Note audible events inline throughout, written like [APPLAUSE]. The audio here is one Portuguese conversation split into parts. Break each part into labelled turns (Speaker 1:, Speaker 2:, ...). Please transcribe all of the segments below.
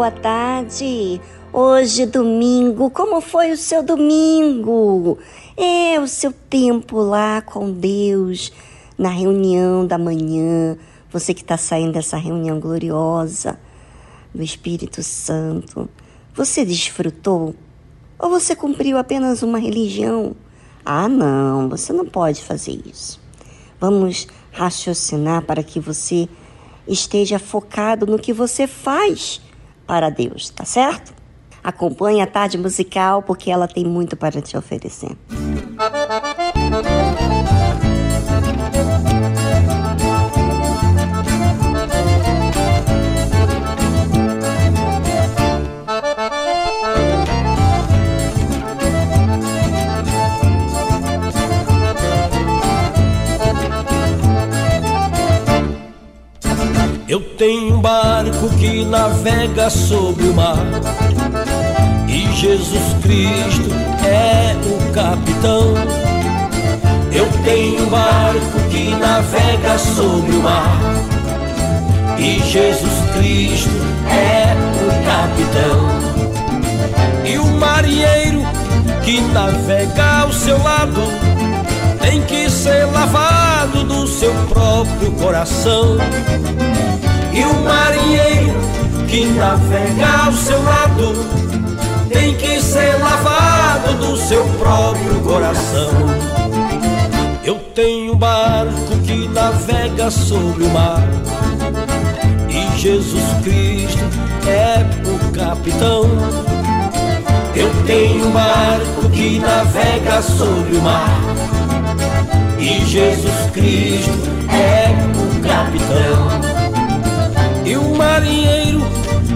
Speaker 1: Boa tarde. Hoje, domingo, como foi o seu domingo? É o seu tempo lá com Deus, na reunião da manhã. Você que está saindo dessa reunião gloriosa do Espírito Santo. Você desfrutou? Ou você cumpriu apenas uma religião? Ah, não, você não pode fazer isso. Vamos raciocinar para que você esteja focado no que você faz para Deus, tá certo? Acompanhe a tarde musical porque ela tem muito para te oferecer.
Speaker 2: Eu tenho um barco que navega sobre o mar e Jesus Cristo é o capitão. Eu tenho um barco que navega sobre o mar e Jesus Cristo é o capitão. E o marinheiro que navega ao seu lado tem que ser lavado do seu próprio coração. E o marinheiro que navega ao seu lado tem que ser lavado do seu próprio coração. Eu tenho um barco que navega sobre o mar e Jesus Cristo é o capitão. Eu tenho um barco que navega sobre o mar e Jesus Cristo é o capitão. E o marinheiro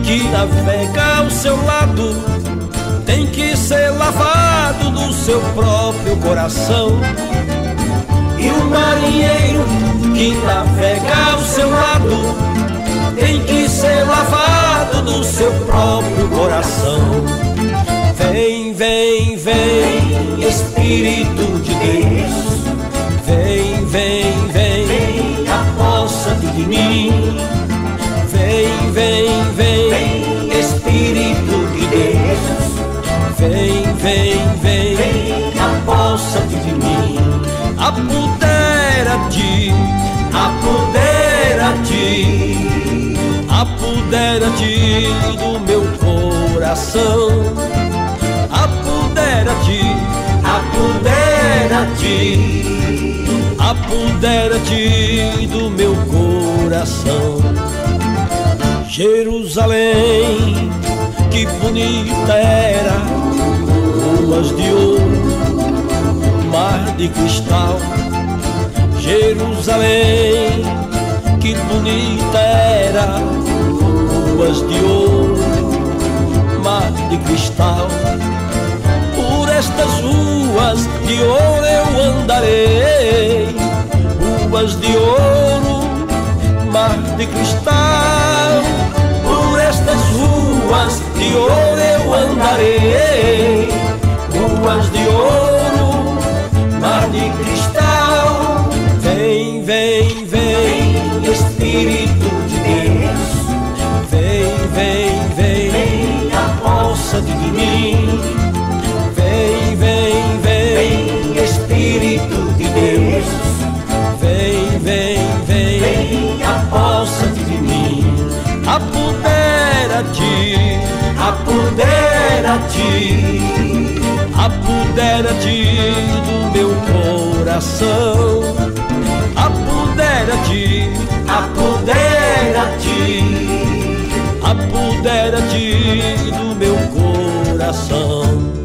Speaker 2: que navega ao seu lado tem que ser lavado do seu próprio coração. E o marinheiro que navega ao seu lado tem que ser lavado do seu próprio coração. Vem, vem, vem, Espírito de Deus. Vem, vem, vem, aposta-te de mim Vem, vem, vem, Espírito de Deus. Vem, vem, vem, aposta-te de mim. Apodera-te, apodera-te, apodera-te do meu coração. Apodera-te, apodera-te, apodera-te do meu coração. Jerusalém, que bonita era, ruas de ouro, mar de cristal. Jerusalém, que bonita era, ruas de ouro, mar de cristal. Por estas ruas de ouro eu andarei, ruas de ouro, mar de cristal estas ruas de ouro eu andarei, apodera-te, apodera-te do meu coração. Apodera-te, apodera-te, apodera-te do meu coração.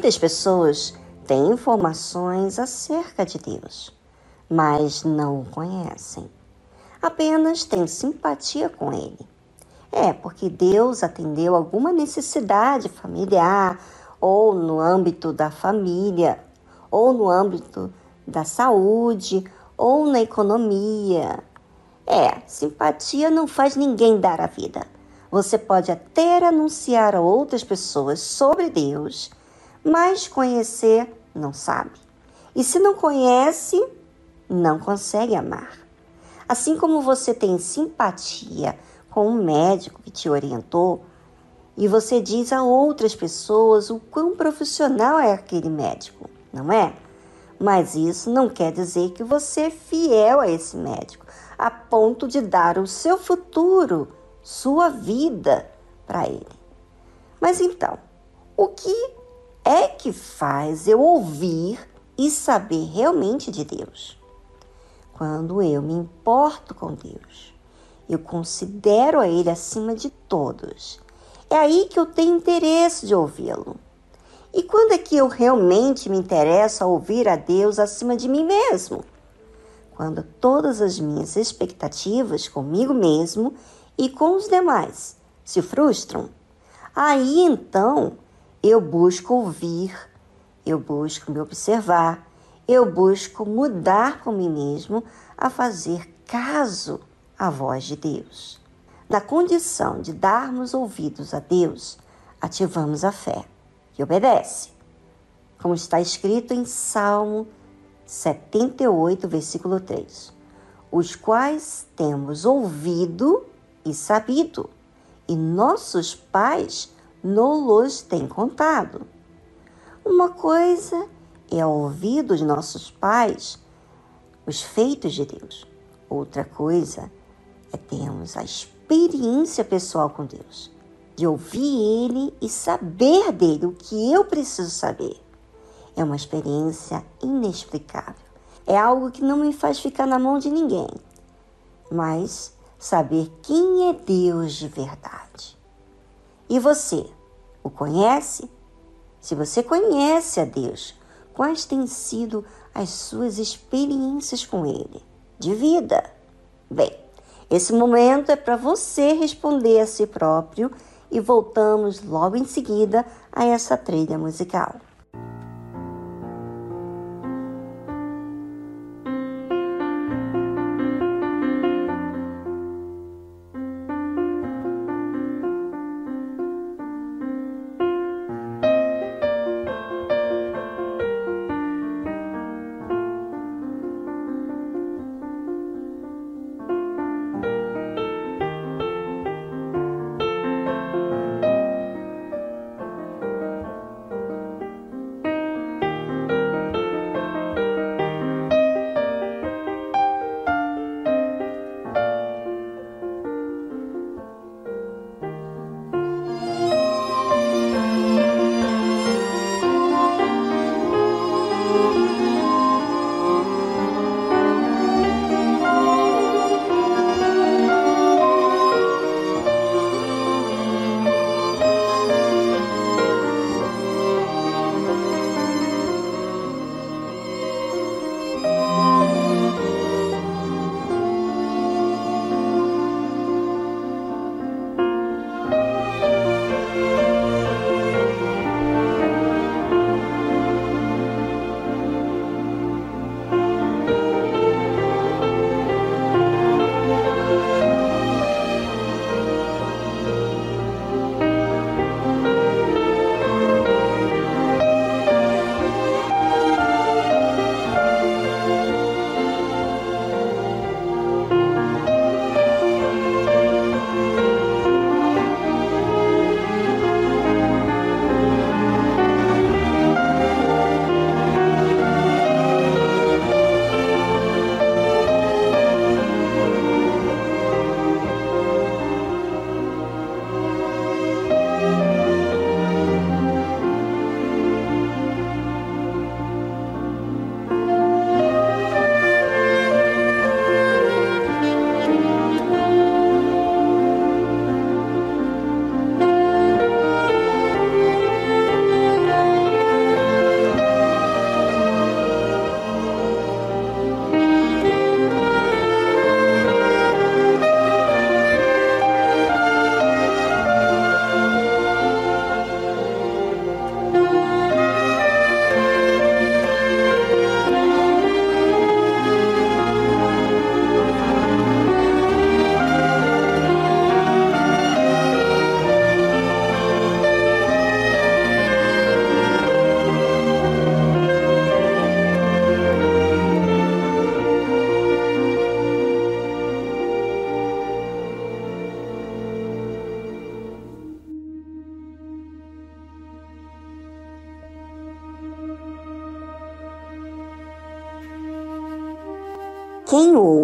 Speaker 1: Muitas pessoas têm informações acerca de Deus, mas não o conhecem. Apenas têm simpatia com Ele. É porque Deus atendeu alguma necessidade familiar, ou no âmbito da família, ou no âmbito da saúde, ou na economia. É, simpatia não faz ninguém dar a vida. Você pode até anunciar a outras pessoas sobre Deus mas conhecer não sabe. E se não conhece, não consegue amar. Assim como você tem simpatia com um médico que te orientou, e você diz a outras pessoas o quão profissional é aquele médico, não é? Mas isso não quer dizer que você é fiel a esse médico, a ponto de dar o seu futuro, sua vida para ele. Mas então, o que é que faz eu ouvir e saber realmente de Deus. Quando eu me importo com Deus, eu considero a Ele acima de todos. É aí que eu tenho interesse de ouvi-lo. E quando é que eu realmente me interesso a ouvir a Deus acima de mim mesmo? Quando todas as minhas expectativas comigo mesmo e com os demais se frustram. Aí então eu busco ouvir, eu busco me observar, eu busco mudar com mim mesmo a fazer caso à voz de Deus. Na condição de darmos ouvidos a Deus, ativamos a fé, que obedece. Como está escrito em Salmo 78, versículo 3: Os quais temos ouvido e sabido, e nossos pais nos tem contado. Uma coisa é ouvir dos nossos pais os feitos de Deus. Outra coisa é termos a experiência pessoal com Deus, de ouvir Ele e saber dele o que eu preciso saber. É uma experiência inexplicável. É algo que não me faz ficar na mão de ninguém, mas saber quem é Deus de verdade. E você, o conhece? Se você conhece a Deus, quais têm sido as suas experiências com Ele de vida? Bem, esse momento é para você responder a si próprio e voltamos logo em seguida a essa trilha musical.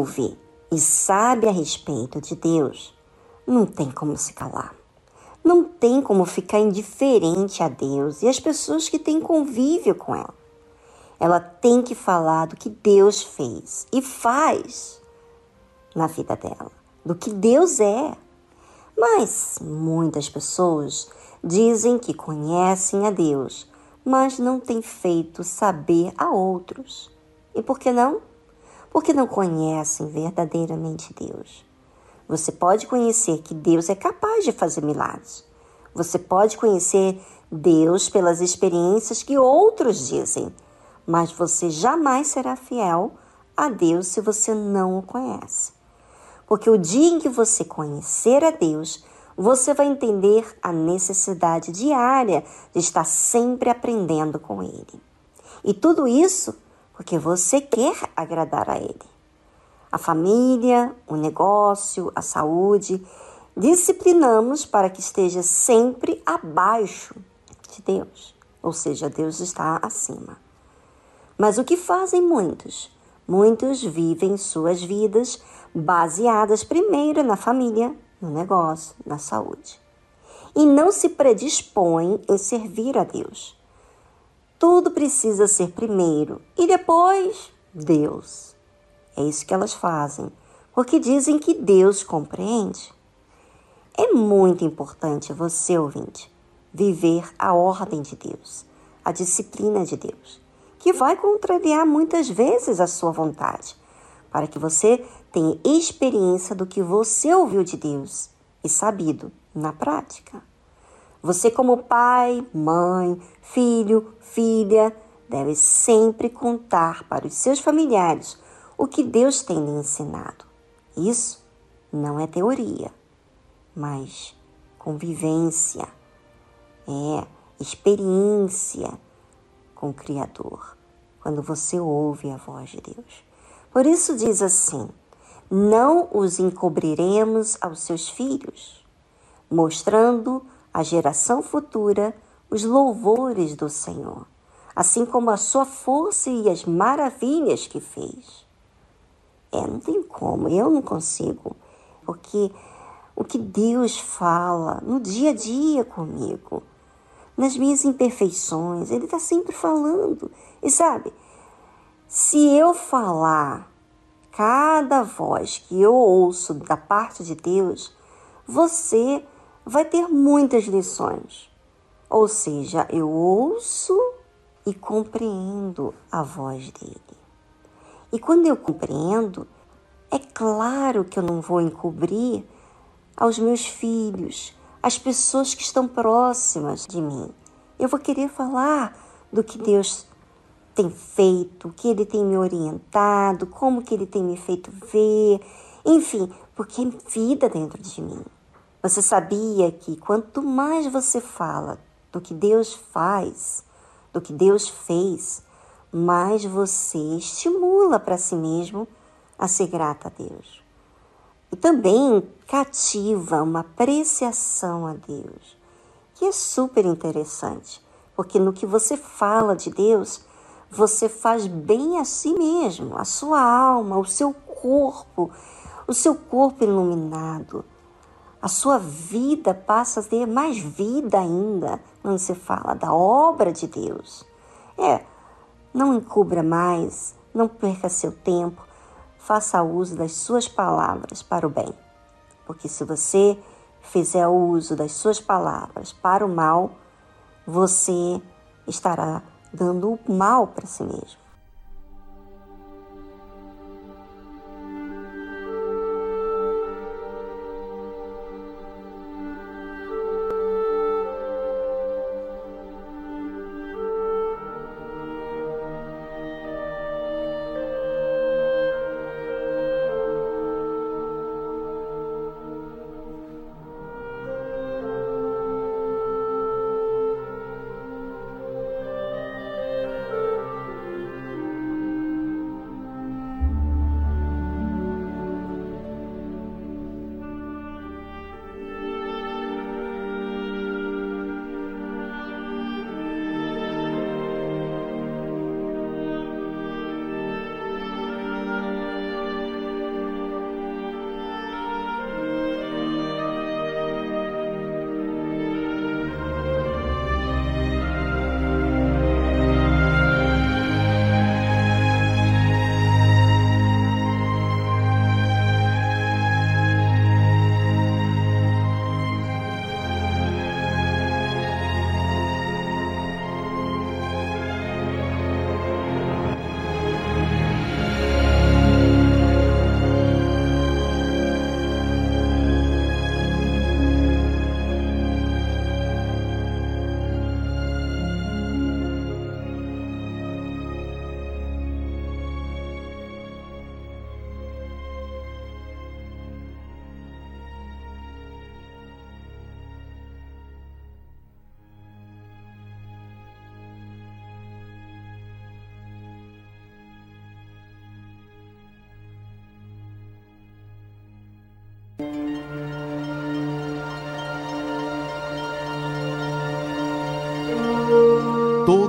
Speaker 1: Ouve e sabe a respeito de Deus, não tem como se calar. Não tem como ficar indiferente a Deus e às pessoas que têm convívio com ela. Ela tem que falar do que Deus fez e faz na vida dela, do que Deus é. Mas muitas pessoas dizem que conhecem a Deus, mas não têm feito saber a outros. E por que não? Porque não conhecem verdadeiramente Deus. Você pode conhecer que Deus é capaz de fazer milagres. Você pode conhecer Deus pelas experiências que outros dizem, mas você jamais será fiel a Deus se você não o conhece. Porque o dia em que você conhecer a Deus, você vai entender a necessidade diária de estar sempre aprendendo com Ele. E tudo isso porque você quer agradar a Ele a família, o negócio, a saúde. Disciplinamos para que esteja sempre abaixo de Deus, ou seja, Deus está acima. Mas o que fazem muitos? Muitos vivem suas vidas baseadas primeiro na família, no negócio, na saúde. E não se predispõem em servir a Deus. Tudo precisa ser primeiro e depois Deus. É isso que elas fazem, porque dizem que Deus compreende. É muito importante você, ouvinte, viver a ordem de Deus, a disciplina de Deus, que vai contrariar muitas vezes a sua vontade, para que você tenha experiência do que você ouviu de Deus e sabido na prática. Você, como pai, mãe, filho, filha, deve sempre contar para os seus familiares o que Deus tem lhe ensinado. Isso não é teoria, mas convivência, é experiência com o Criador, quando você ouve a voz de Deus. Por isso diz assim: não os encobriremos aos seus filhos, mostrando à geração futura os louvores do Senhor, assim como a sua força e as maravilhas que fez. É, não tem como, eu não consigo. Porque o que Deus fala no dia a dia comigo, nas minhas imperfeições, Ele está sempre falando. E sabe, se eu falar cada voz que eu ouço da parte de Deus, você vai ter muitas lições. Ou seja, eu ouço e compreendo a voz dele. E quando eu compreendo, é claro que eu não vou encobrir aos meus filhos, às pessoas que estão próximas de mim. Eu vou querer falar do que Deus tem feito, o que Ele tem me orientado, como que Ele tem me feito ver, enfim, porque é vida dentro de mim. Você sabia que quanto mais você fala do que Deus faz, do que Deus fez, mais você estimula para si mesmo a ser grata a Deus. E também cativa uma apreciação a Deus, que é super interessante, porque no que você fala de Deus, você faz bem a si mesmo, a sua alma, o seu corpo, o seu corpo iluminado. A sua vida passa a ter mais vida ainda quando você fala da obra de Deus. É, não encubra mais, não perca seu tempo, faça uso das suas palavras para o bem. Porque se você fizer uso das suas palavras para o mal, você estará dando o mal para si mesmo.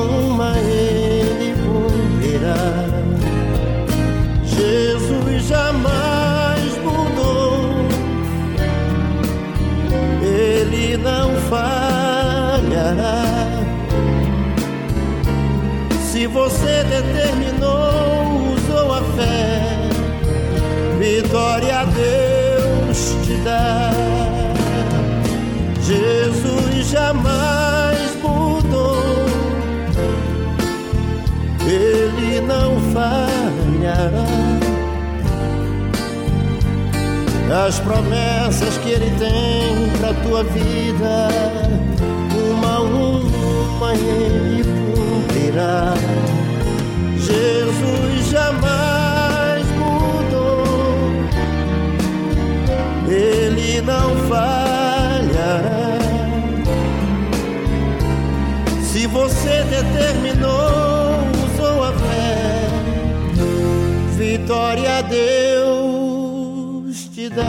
Speaker 3: uma a uma Ele cumprirá. Jesus jamais mudou, Ele não falhará. Se você determinou, usou a fé, vitória a Deus te dá. Jesus jamais falhará. As promessas que Ele tem pra tua vida, uma a uma Ele cumprirá. Jesus jamais mudou, Ele não falhará se você determinou, vitória a Deus te dá.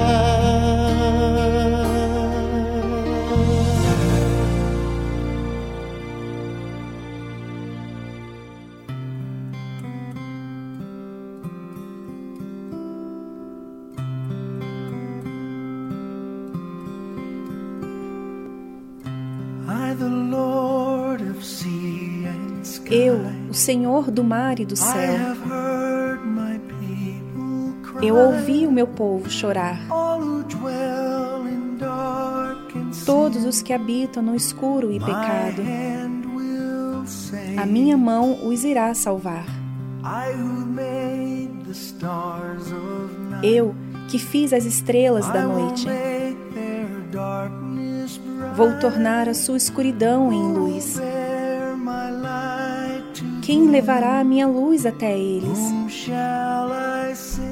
Speaker 3: the Lord
Speaker 4: Eu, o Senhor do mar e do céu, eu ouvi o meu povo chorar. Todos os que habitam no escuro e pecado, a minha mão os irá salvar. Eu, que fiz as estrelas da noite, vou tornar a sua escuridão em luz. Quem levará a minha luz até eles?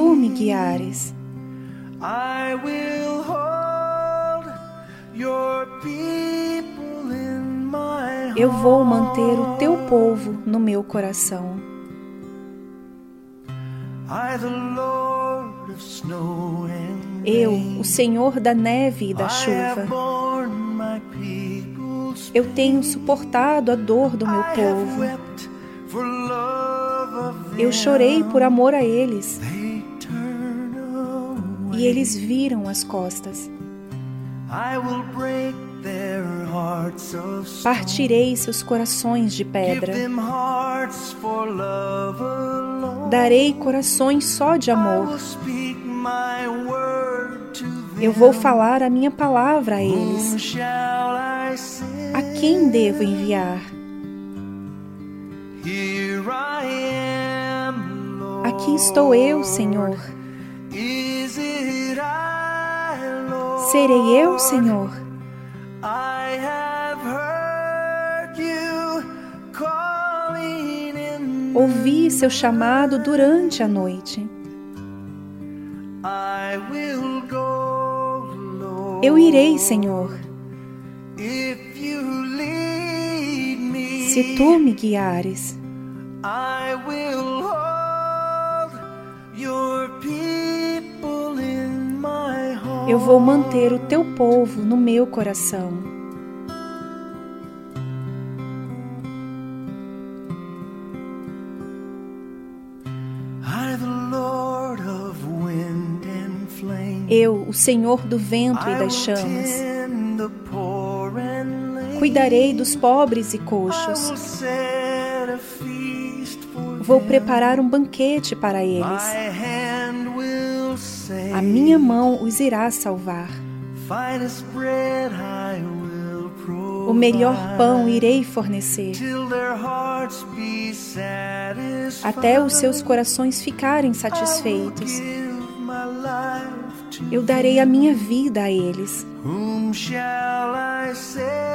Speaker 4: Tu me guiares, eu vou manter o teu povo no meu coração. Eu, o Senhor da neve e da chuva, eu tenho suportado a dor do meu povo. Eu chorei por amor a eles. E eles viram as costas. Partirei seus corações de pedra. Darei corações só de amor. Eu vou falar a minha palavra a eles. A quem devo enviar? Aqui estou eu, Senhor. Serei eu, Senhor. Ouvi seu chamado durante a noite. Eu irei, Senhor. Se tu me guiares, eu vou manter o teu povo no meu coração. Eu, o Senhor do vento e das chamas, cuidarei dos pobres e coxos. Vou preparar um banquete para eles. A minha mão os irá salvar. O melhor pão irei fornecer, até os seus corações ficarem satisfeitos. Eu darei a minha vida a eles.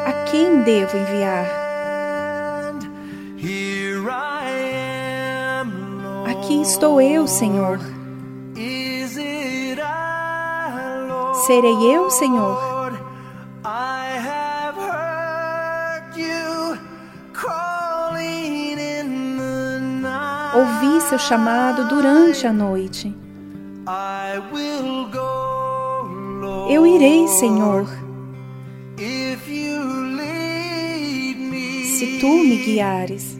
Speaker 4: A quem devo enviar? Aqui estou eu, Senhor. Serei eu, Senhor. Ouvi seu chamado durante a noite. Eu irei, Senhor. Se tu me guiares,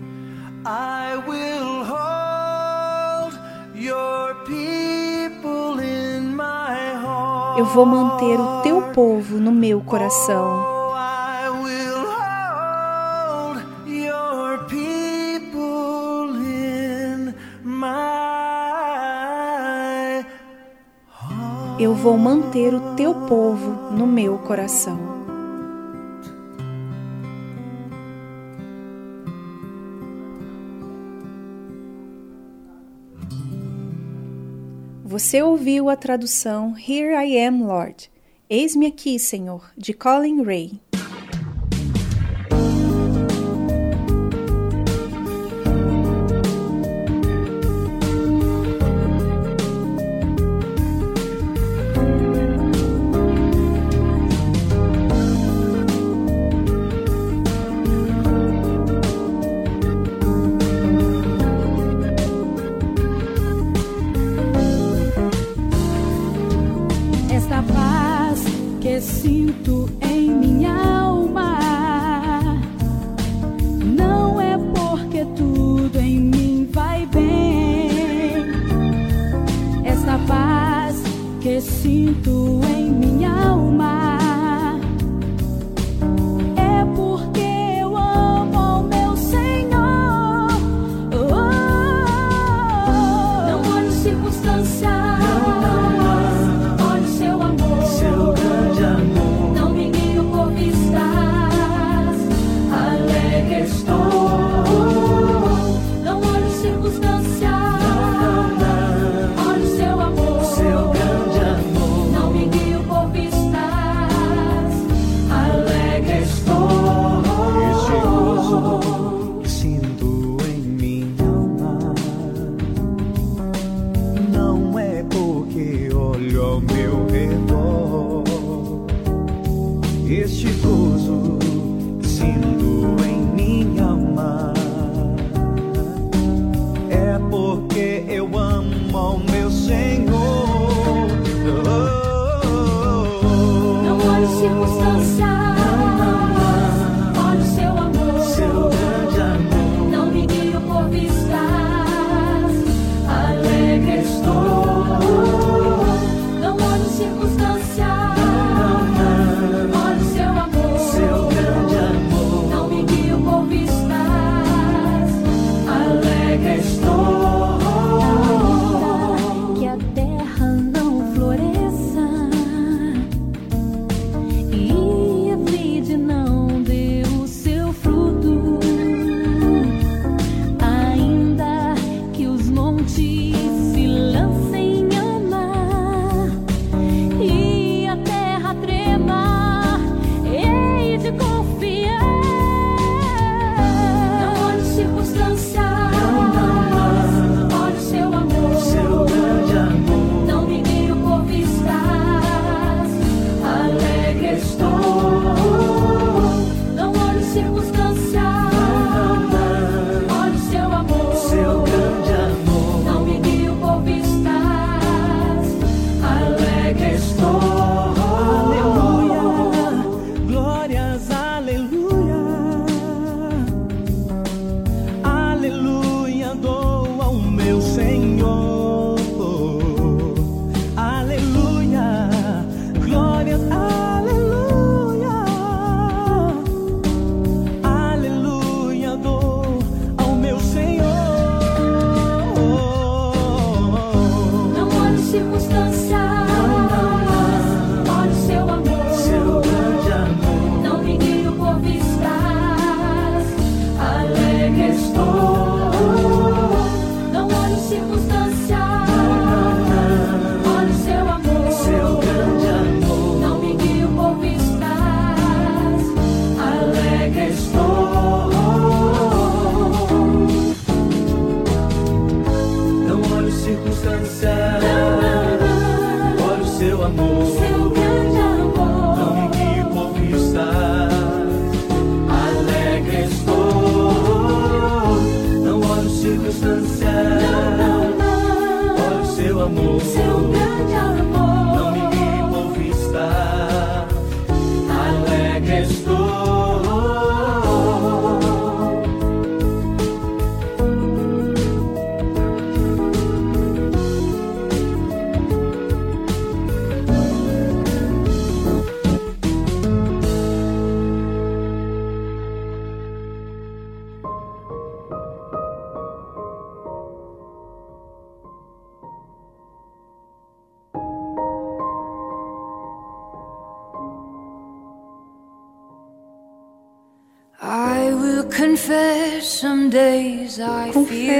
Speaker 4: eu vou manter o teu povo no meu coração. Eu vou manter o teu povo no meu coração. Você ouviu a tradução Here I Am, Lord. Eis-me aqui, Senhor, de Colin Ray. sinto em minha alma.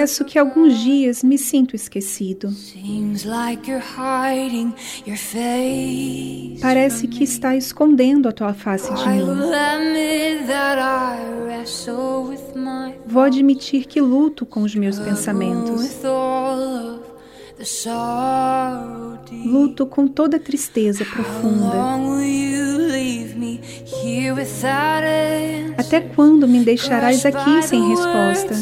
Speaker 5: Confesso que alguns dias me sinto esquecido. Parece que está escondendo a tua face de mim. Vou admitir que luto com os meus pensamentos. Luto com toda tristeza profunda. Até quando me deixarás aqui sem resposta?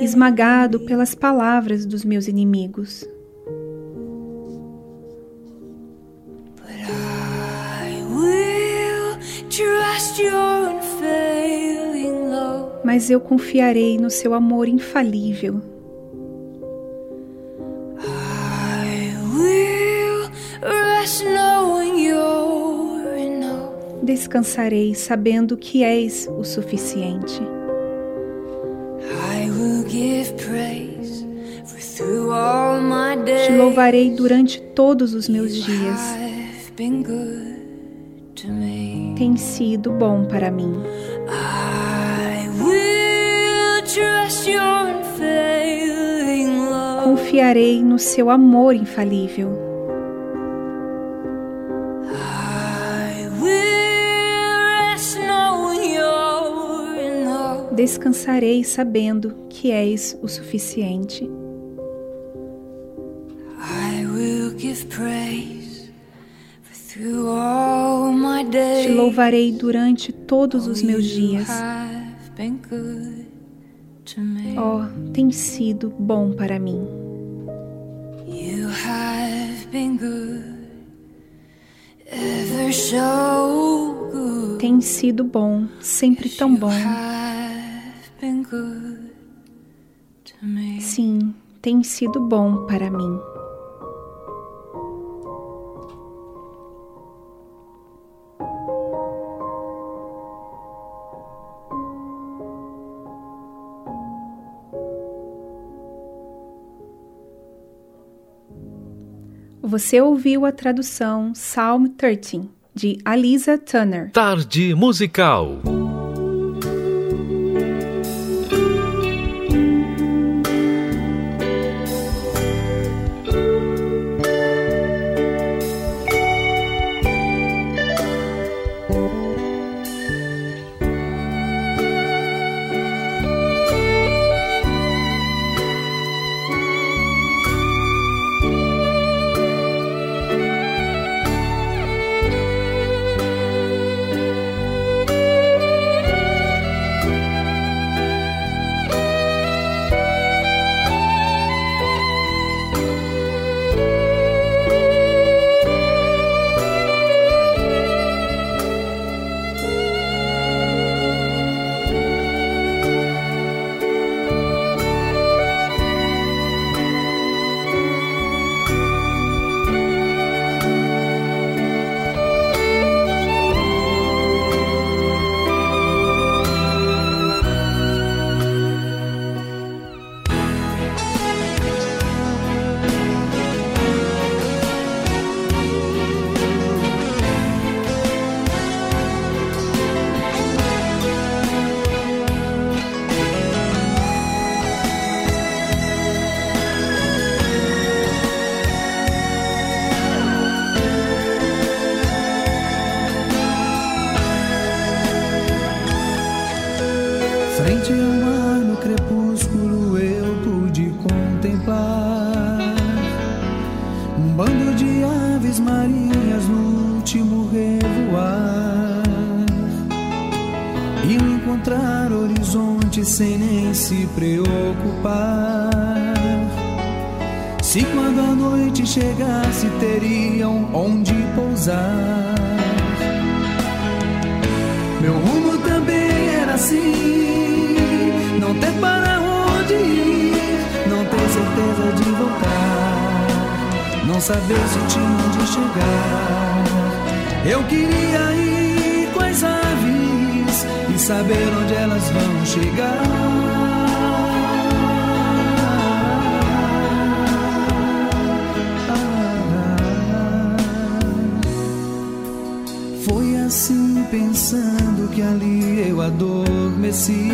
Speaker 5: Esmagado pelas palavras dos meus inimigos. Mas eu confiarei no seu amor infalível. Descansarei sabendo que és o suficiente. Te louvarei durante todos os meus dias. Tem sido bom para mim. Confiarei no seu amor infalível. Descansarei sabendo que és o suficiente. Te louvarei durante todos os meus dias. Oh, tem sido bom para mim. Tem sido bom, sempre tão bom. Sim, tem sido bom para mim. Você ouviu a tradução Psalm 13 de Alisa Turner.
Speaker 6: Tarde musical.
Speaker 4: Não saber se tinha onde chegar. Eu queria ir com as aves e saber onde elas vão chegar. pensando que ali eu adormeci.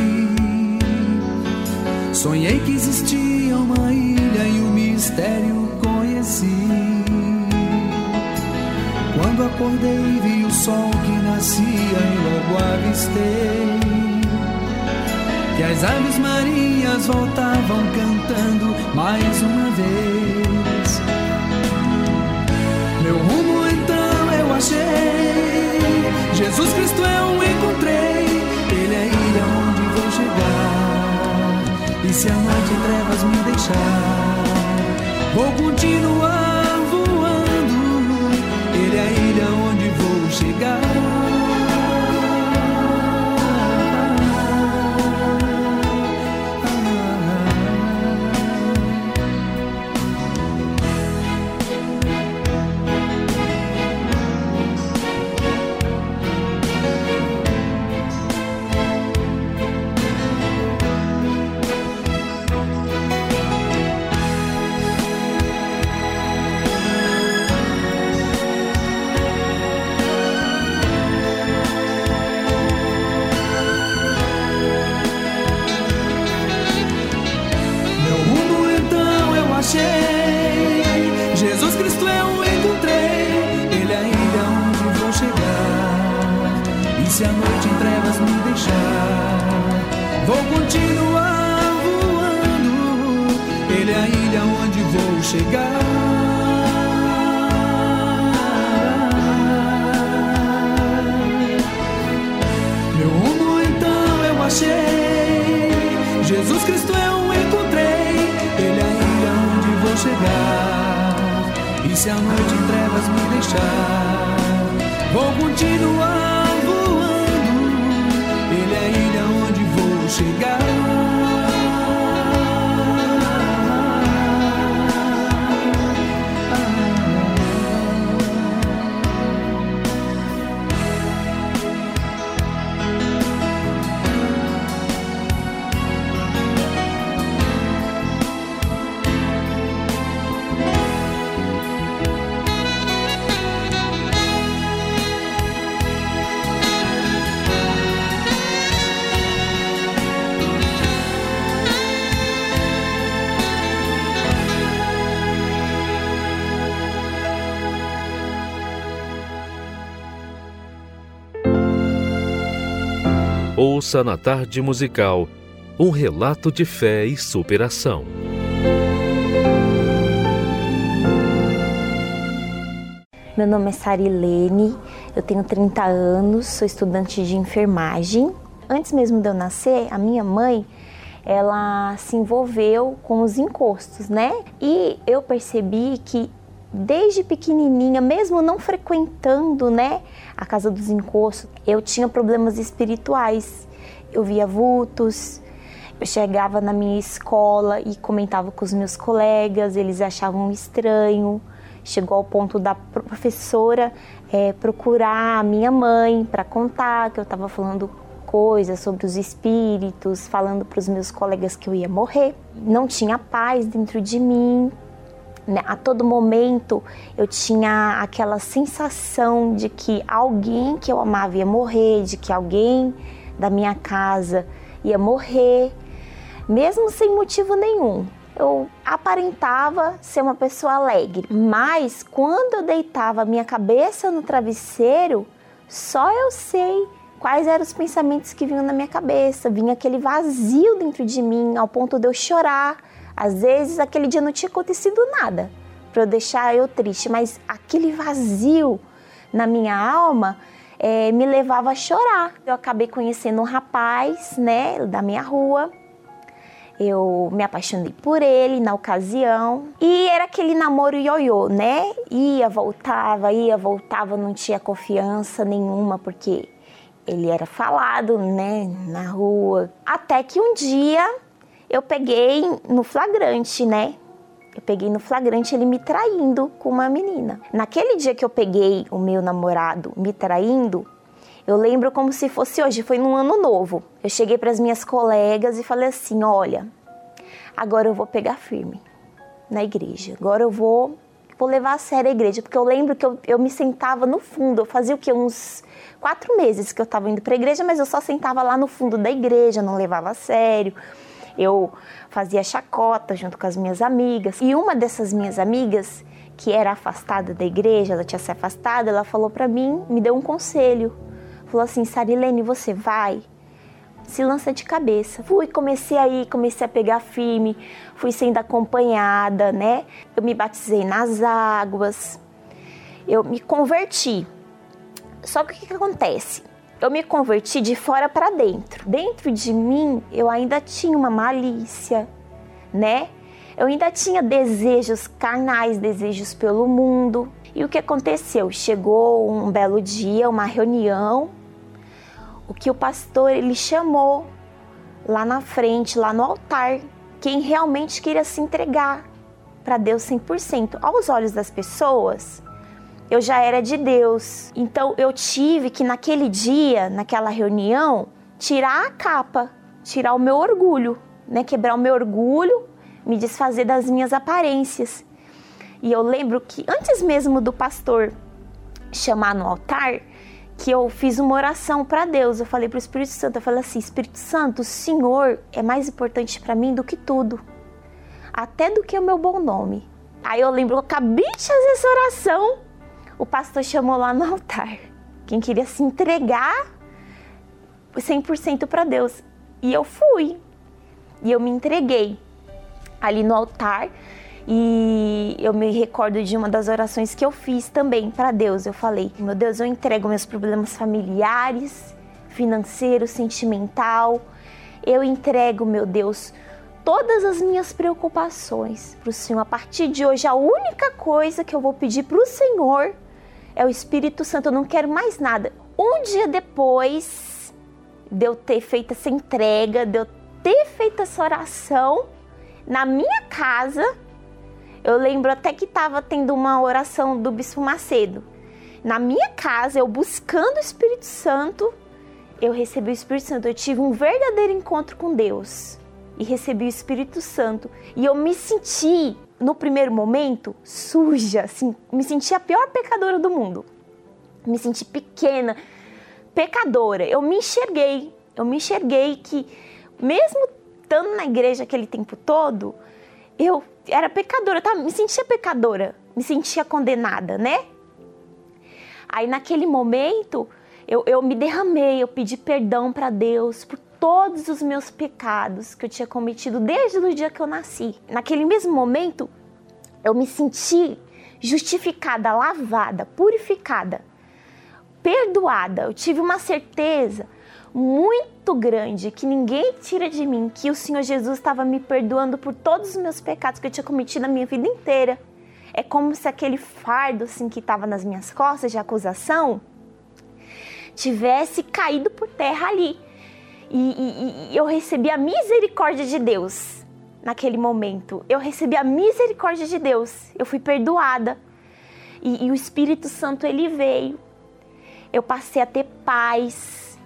Speaker 4: Sonhei que existia uma ilha e o mistério conheci. Acordei, vi o sol que nascia e logo avistei. Que as aves marinhas voltavam cantando mais uma vez. Meu rumo então eu achei Jesus Cristo eu encontrei, Ele é a ilha onde vou chegar. E se a noite trevas me deixar, vou continuar chegar.
Speaker 7: Ouça na tarde musical um relato de fé e superação.
Speaker 8: Meu nome é Sarilene, eu tenho 30 anos, sou estudante de enfermagem. Antes mesmo de eu nascer, a minha mãe ela se envolveu com os encostos, né? E eu percebi que desde pequenininha, mesmo não frequentando, né, a casa dos encostos, eu tinha problemas espirituais. Eu via vultos, eu chegava na minha escola e comentava com os meus colegas, eles achavam estranho. Chegou ao ponto da professora é, procurar a minha mãe para contar que eu estava falando coisas sobre os espíritos, falando para os meus colegas que eu ia morrer. Não tinha paz dentro de mim, né? A todo momento eu tinha aquela sensação de que alguém que eu amava ia morrer, de que alguém da minha casa ia morrer, mesmo sem motivo nenhum. Eu aparentava ser uma pessoa alegre, mas quando eu deitava minha cabeça no travesseiro, só eu sei quais eram os pensamentos que vinham na minha cabeça. Vinha aquele vazio dentro de mim, ao ponto de eu chorar às vezes aquele dia não tinha acontecido nada para eu deixar eu triste, mas aquele vazio na minha alma é, me levava a chorar. Eu acabei conhecendo um rapaz, né, da minha rua. Eu me apaixonei por ele na ocasião e era aquele namoro ioiô, né? Ia, voltava, ia, voltava, não tinha confiança nenhuma porque ele era falado, né, na rua. Até que um dia eu peguei no flagrante, né? Eu peguei no flagrante ele me traindo com uma menina. Naquele dia que eu peguei o meu namorado me traindo, eu lembro como se fosse hoje, foi num ano novo. Eu cheguei para as minhas colegas e falei assim: olha, agora eu vou pegar firme na igreja. Agora eu vou, vou levar a sério a igreja. Porque eu lembro que eu, eu me sentava no fundo. Eu fazia o que? Uns quatro meses que eu estava indo para a igreja, mas eu só sentava lá no fundo da igreja, não levava a sério eu fazia chacota junto com as minhas amigas. E uma dessas minhas amigas, que era afastada da igreja, ela tinha se afastado, ela falou para mim, me deu um conselho. Falou assim: Sarilene, você vai, se lança de cabeça. Fui, comecei aí, comecei a pegar firme, fui sendo acompanhada, né? Eu me batizei nas águas, eu me converti. Só que o que, que acontece? Eu me converti de fora para dentro. Dentro de mim, eu ainda tinha uma malícia, né? Eu ainda tinha desejos carnais, desejos pelo mundo. E o que aconteceu? Chegou um belo dia, uma reunião, o que o pastor ele chamou lá na frente, lá no altar, quem realmente queria se entregar para Deus 100%. Aos olhos das pessoas, eu já era de Deus. Então eu tive que naquele dia, naquela reunião, tirar a capa, tirar o meu orgulho, né? Quebrar o meu orgulho, me desfazer das minhas aparências. E eu lembro que antes mesmo do pastor chamar no altar, que eu fiz uma oração para Deus. Eu falei para o Espírito Santo, eu falei assim: Espírito Santo, o Senhor é mais importante para mim do que tudo, até do que o meu bom nome. Aí eu lembro, eu acabei de fazer essa oração o pastor chamou lá no altar quem queria se entregar 100% para Deus. E eu fui. E eu me entreguei ali no altar. E eu me recordo de uma das orações que eu fiz também para Deus. Eu falei: Meu Deus, eu entrego meus problemas familiares, financeiro, sentimental. Eu entrego, meu Deus, todas as minhas preocupações para o Senhor. A partir de hoje, a única coisa que eu vou pedir para o Senhor é o Espírito Santo. Eu não quero mais nada. Um dia depois de eu ter feito essa entrega, de eu ter feito essa oração na minha casa, eu lembro até que estava tendo uma oração do Bispo Macedo. Na minha casa, eu buscando o Espírito Santo, eu recebi o Espírito Santo. Eu tive um verdadeiro encontro com Deus e recebi o Espírito Santo. E eu me senti, no primeiro momento, suja, assim, me senti a pior pecadora do mundo. Me senti pequena, pecadora. Eu me enxerguei, eu me enxerguei que, mesmo estando na igreja aquele tempo todo, eu era pecadora, tá? me sentia pecadora, me sentia condenada, né? Aí naquele momento eu, eu me derramei, eu pedi perdão para Deus por todos os meus pecados que eu tinha cometido desde o dia que eu nasci. Naquele mesmo momento, eu me senti justificada, lavada, purificada, perdoada. Eu tive uma certeza muito grande que ninguém tira de mim que o Senhor Jesus estava me perdoando por todos os meus pecados que eu tinha cometido na minha vida inteira. É como se aquele fardo assim que estava nas minhas costas de acusação tivesse caído por terra ali. E, e, e, eu recebi a misericórdia de Deus naquele momento. Eu recebi a misericórdia de Deus. Eu fui perdoada. E, e o Espírito Santo ele veio. Eu passei a ter paz.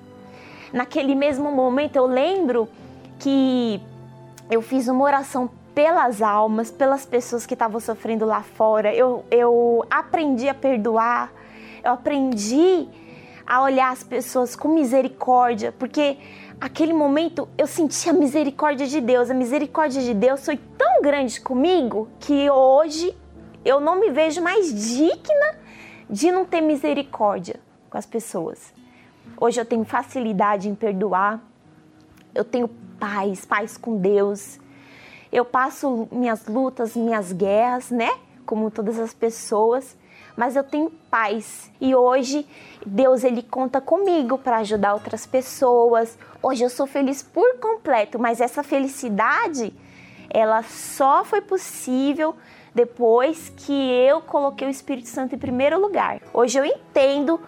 Speaker 8: Naquele mesmo momento eu lembro que eu fiz uma oração pelas almas, pelas pessoas que estavam sofrendo lá fora. Eu, eu aprendi a perdoar. Eu aprendi a olhar as pessoas com misericórdia, porque aquele momento eu senti a misericórdia de Deus. A misericórdia de Deus foi tão grande comigo que hoje eu não me vejo mais digna de não ter misericórdia com as pessoas. Hoje eu tenho facilidade em perdoar, eu tenho paz, paz com Deus. Eu passo minhas lutas, minhas guerras, né? Como todas as pessoas, mas eu tenho paz. E hoje Deus ele conta comigo para ajudar outras pessoas. Hoje eu sou feliz por completo, mas essa felicidade ela só foi possível depois que eu coloquei o Espírito Santo em primeiro lugar. Hoje eu entendo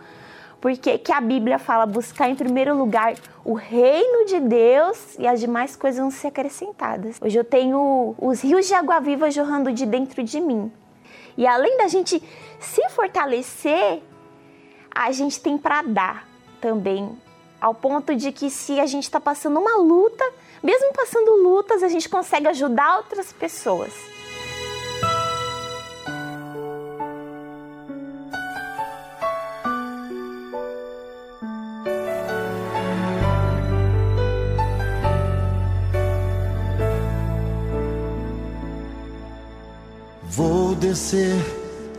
Speaker 8: porque que a Bíblia fala buscar em primeiro lugar o reino de Deus e as demais coisas vão ser acrescentadas. Hoje eu tenho os rios de água viva jorrando de dentro de mim. E além da gente se fortalecer, a gente tem para dar também. Ao ponto de que se a gente está passando uma luta, mesmo passando lutas, a gente consegue ajudar outras pessoas.
Speaker 3: Vou descer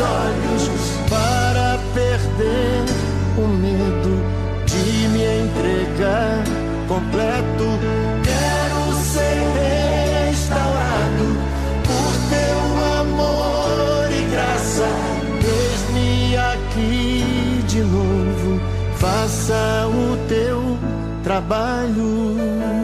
Speaker 3: Olhos para perder o medo de me entregar completo. Quero ser restaurado por teu amor e graça. Eis-me aqui de novo, faça o teu trabalho.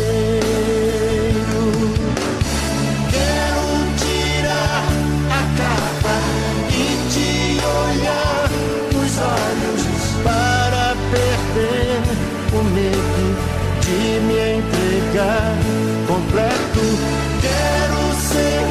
Speaker 3: Me entregar completo. Quero ser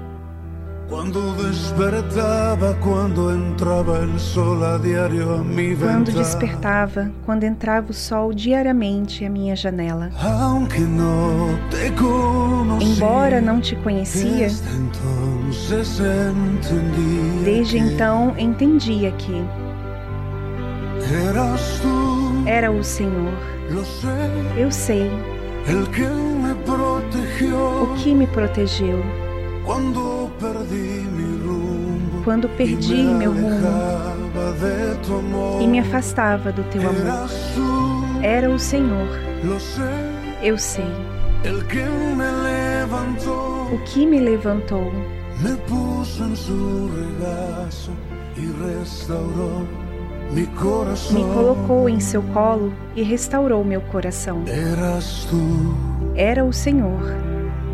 Speaker 9: Cuando despertaba, cuando entraba el sol a diario a mi
Speaker 10: Quando despertava, quando entrava o sol diariamente à minha janela. Embora não te conhecia,
Speaker 9: desde
Speaker 10: então entendia que era o Senhor. Eu sei o que me protegeu quando perdi
Speaker 9: me
Speaker 10: meu rumo
Speaker 9: tu
Speaker 10: e me afastava do teu amor. Era o Senhor. Eu sei o que me levantou,
Speaker 9: Me puso en su regazo y restauró mi corazón.
Speaker 10: me colocou em seu colo e restaurou meu coração.
Speaker 9: Eras tú,
Speaker 10: Era o Senhor.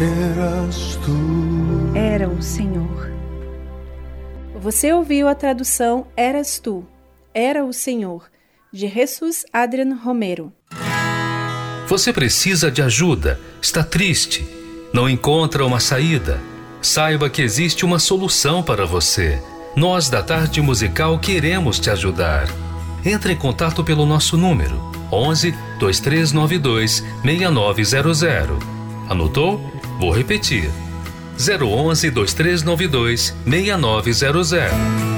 Speaker 10: Eras tu.
Speaker 9: Era o Senhor. Você ouviu a tradução Eras tu, Era o Senhor, de Jesus Adrian Romero.
Speaker 6: Você precisa de ajuda, está triste, não encontra uma saída. Saiba que existe uma solução para você. Nós da Tarde Musical queremos te ajudar. Entre em contato pelo nosso número 11 2392 6900. Anotou? Vou repetir. 011 2392 6900.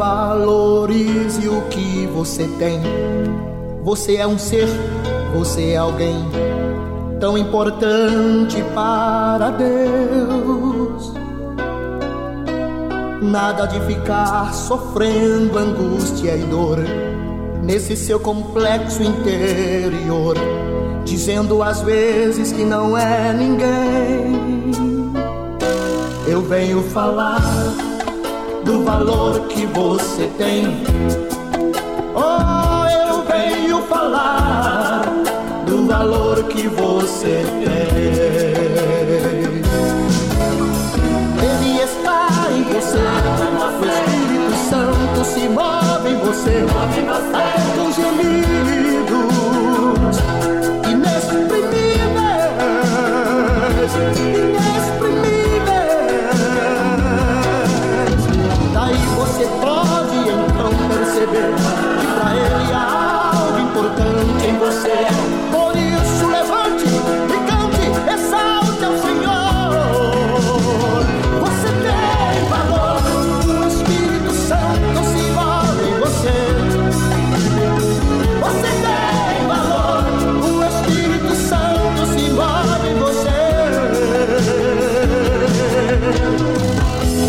Speaker 3: Valorize o que você tem. Você é um ser, você é alguém tão importante para Deus. Nada de ficar sofrendo angústia e dor nesse seu complexo interior, dizendo às vezes que não é ninguém. Eu venho falar do valor que você tem. Oh, eu venho falar do valor que você tem. Ele está em você, o Espírito Santo se move em você, até com gemidos importante em você. Por isso levante e cante, exalte ao Senhor. Você tem valor, o Espírito Santo se move em você. Você tem valor, o Espírito Santo se move em você.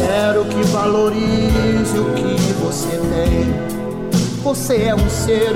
Speaker 3: Quero que valorize o que você tem. Você é um ser,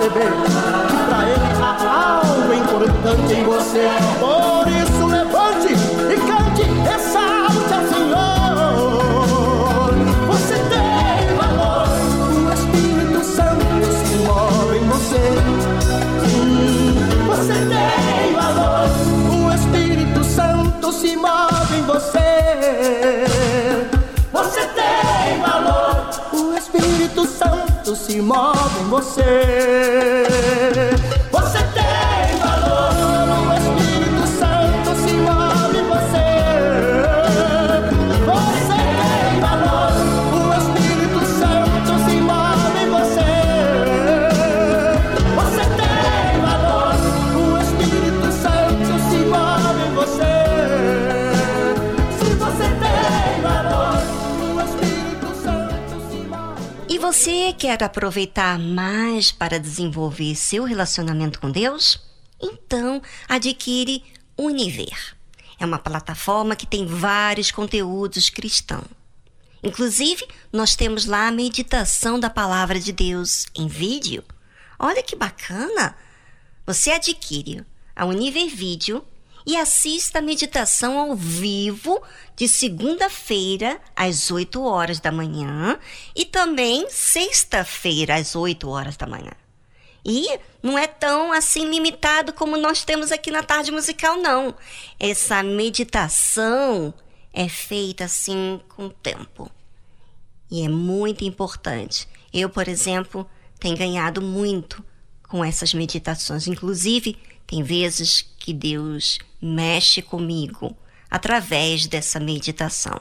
Speaker 3: Perceber que pra ele há algo importante em você. Por isso levante e cante, exalte ao Senhor. Você tem valor, o Espírito Santo se move em você. Você tem valor, o Espírito Santo se move em você. Você tem valor, o Espírito Santo se move você.
Speaker 1: Quer aproveitar mais para desenvolver seu relacionamento com Deus? Então, adquire Univer. É uma plataforma que tem vários conteúdos cristãos. Inclusive, nós temos lá a meditação da palavra de Deus em vídeo. Olha que bacana! Você adquire a Univer Vídeo e assista a meditação ao vivo de segunda-feira às 8 horas da manhã e também sexta-feira às 8 horas da manhã. E não é tão assim limitado como nós temos aqui na tarde musical, não. Essa meditação é feita assim com o tempo. E é muito importante. Eu, por exemplo, tenho ganhado muito com essas meditações. Inclusive, Tem vezes que Deus mexe comigo através dessa meditação.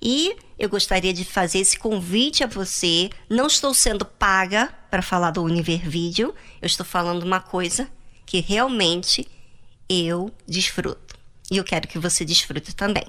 Speaker 1: E eu gostaria de fazer esse convite a você. Não estou sendo paga para falar do Univer Vídeo, eu estou falando uma coisa que realmente eu desfruto. E eu quero que você desfrute também.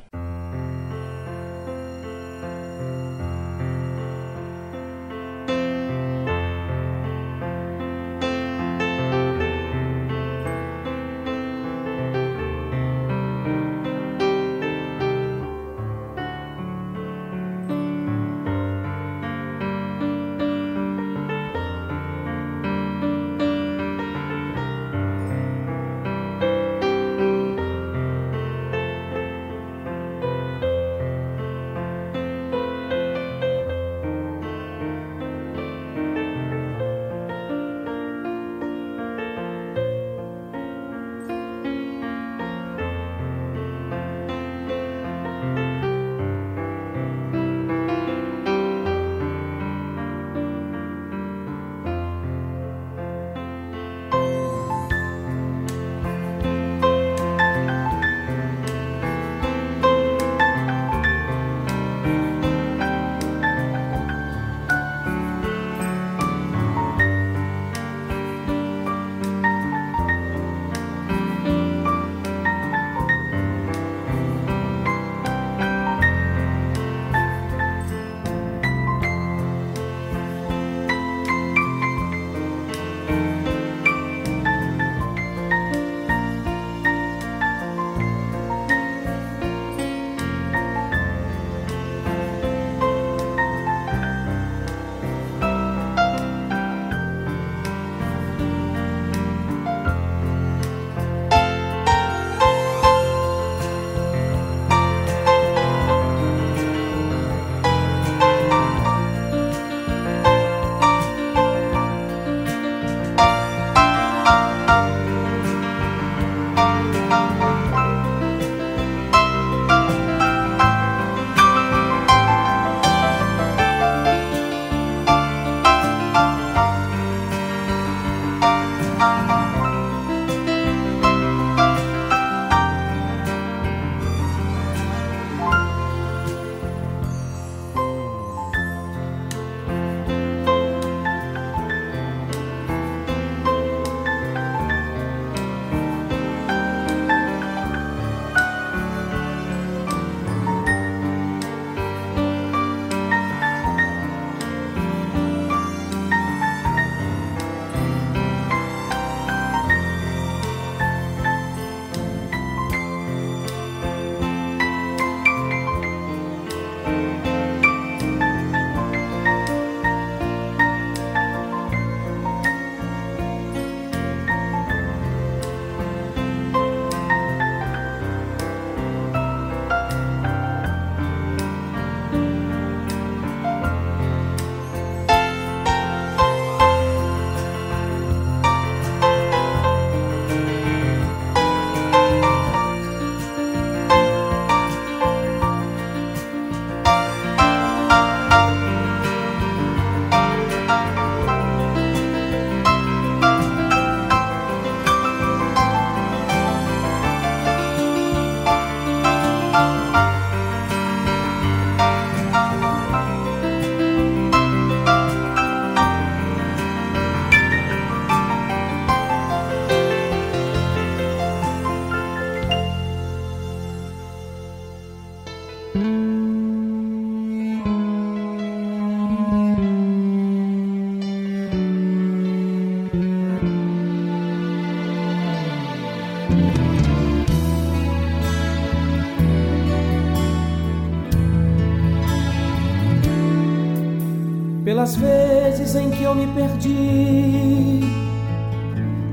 Speaker 11: Pelas vezes em que eu me perdi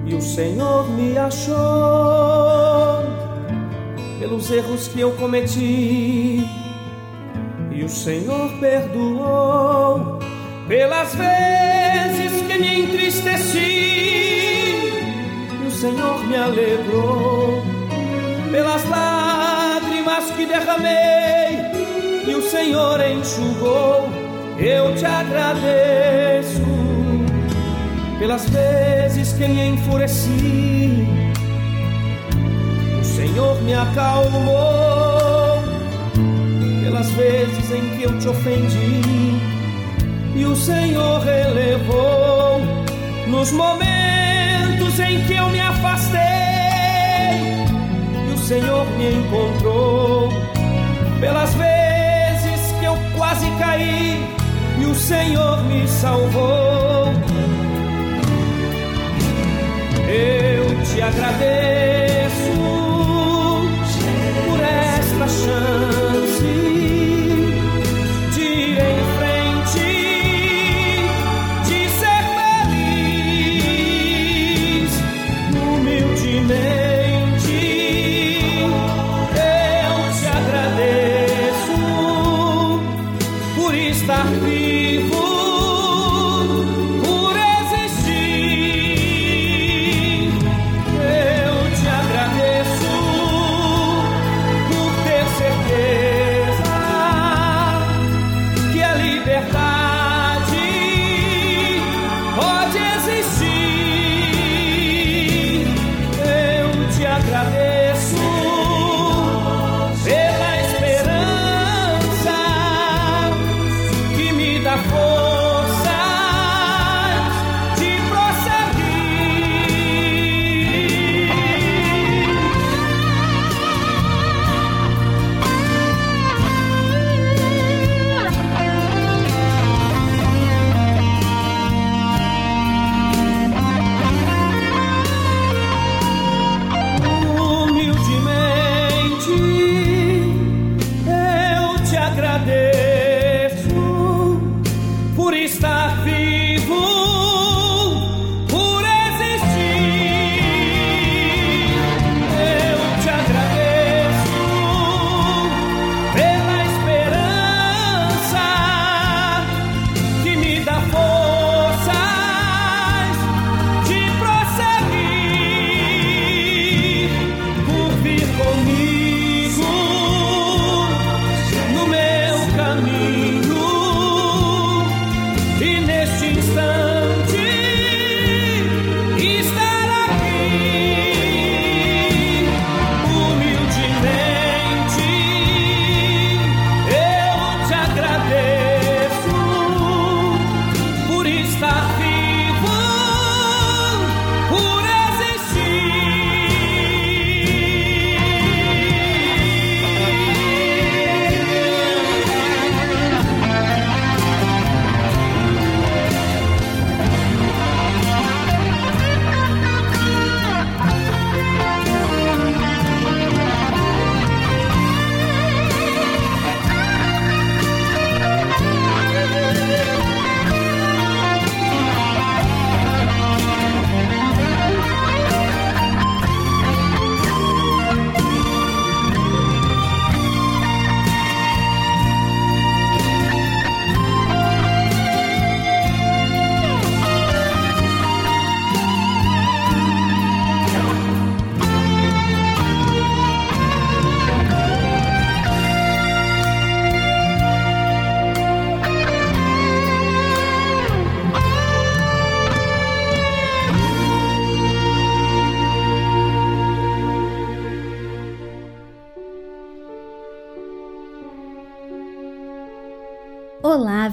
Speaker 11: e o Senhor me achou, pelos erros que eu cometi e o Senhor perdoou, pelas vezes que me entristeci Senhor me alegrou, pelas lágrimas que derramei e o Senhor enxugou. Eu te agradeço pelas vezes que me enfureci. Senhor me acalmou pelas vezes em que eu te ofendi, e o Senhor relevou nos momentos em que eu me afastei, e o Senhor me encontrou pelas vezes que eu quase caí, e o Senhor me salvou. Eu te agradeço por esta chance.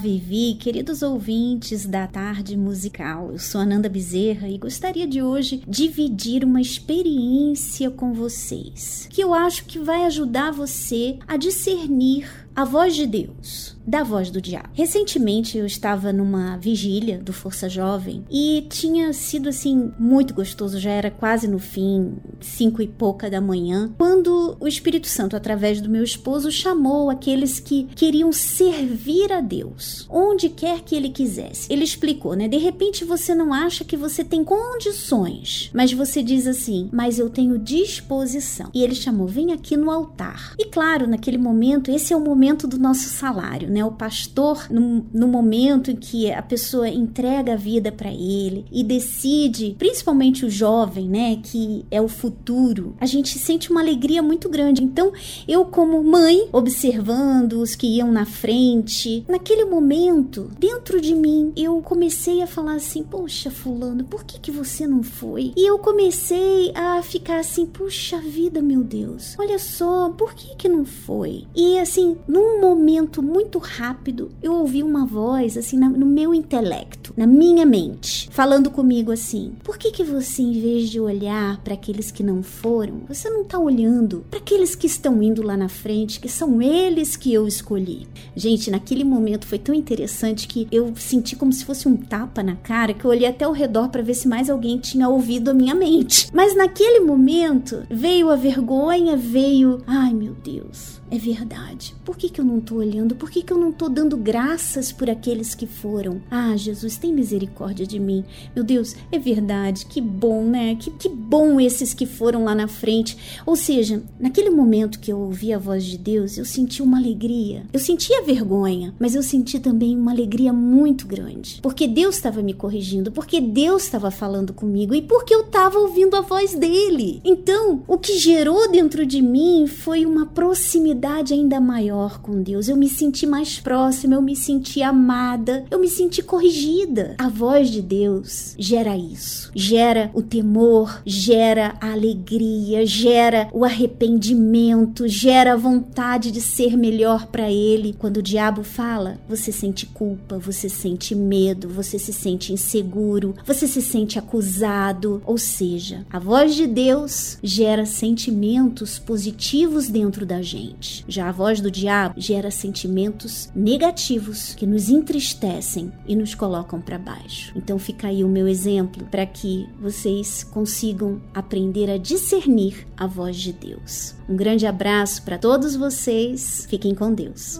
Speaker 12: Vivi, queridos ouvintes da tarde musical. Eu sou Ananda Bezerra e gostaria de hoje dividir uma experiência com vocês que eu acho que vai ajudar você a discernir a voz de Deus da voz do diabo. Recentemente eu estava numa vigília do Força Jovem e tinha sido assim muito gostoso, já era quase no fim, cinco e pouca da manhã, quando o Espírito Santo, através do meu esposo, chamou aqueles que queriam servir a Deus, onde quer que ele quisesse. Ele explicou, né? De repente você não acha que você tem condições, mas você diz assim: Mas eu tenho disposição. E ele chamou, vem aqui no altar. E claro, naquele momento, esse é o momento do nosso salário, né? O pastor, no, no momento em que a pessoa entrega a vida para ele e decide, principalmente o jovem, né, que é o futuro, a gente sente uma alegria muito grande. Então, eu como mãe, observando os que iam na frente, naquele momento, dentro de mim, eu comecei a falar assim: "Poxa, fulano, por que que você não foi?" E eu comecei a ficar assim: "Puxa vida, meu Deus. Olha só, por que que não foi?" E assim, num momento muito rápido, eu ouvi uma voz assim no meu intelecto, na minha mente, falando comigo assim: "Por que que você em vez de olhar para aqueles que não foram, você não tá olhando para aqueles que estão indo lá na frente, que são eles que eu escolhi?" Gente, naquele momento foi tão interessante que eu senti como se fosse um tapa na cara, que eu olhei até ao redor para ver se mais alguém tinha ouvido a minha mente. Mas naquele momento veio a vergonha, veio, ai meu Deus, é verdade. Por que, que eu não tô olhando? Por que, que eu não tô dando graças por aqueles que foram? Ah, Jesus, tem misericórdia de mim. Meu Deus, é verdade. Que bom, né? Que, que bom esses que foram lá na frente. Ou seja, naquele momento que eu ouvi a voz de Deus, eu senti uma alegria. Eu sentia vergonha, mas eu senti também uma alegria muito grande. Porque Deus estava me corrigindo, porque Deus estava falando comigo e porque eu estava ouvindo a voz dele. Então, o que gerou dentro de mim foi uma proximidade ainda maior com Deus. Eu me senti mais próxima, eu me senti amada, eu me senti corrigida. A voz de Deus gera isso, gera o temor, gera a alegria, gera o arrependimento, gera a vontade de ser melhor para Ele. Quando o diabo fala, você sente culpa, você sente medo, você se sente inseguro, você se sente acusado. Ou seja, a voz de Deus gera sentimentos positivos dentro da gente. Já a voz do diabo gera sentimentos negativos que nos entristecem e nos colocam para baixo. Então fica aí o meu exemplo para que vocês consigam aprender a discernir a voz de Deus. Um grande abraço para todos vocês. Fiquem com Deus.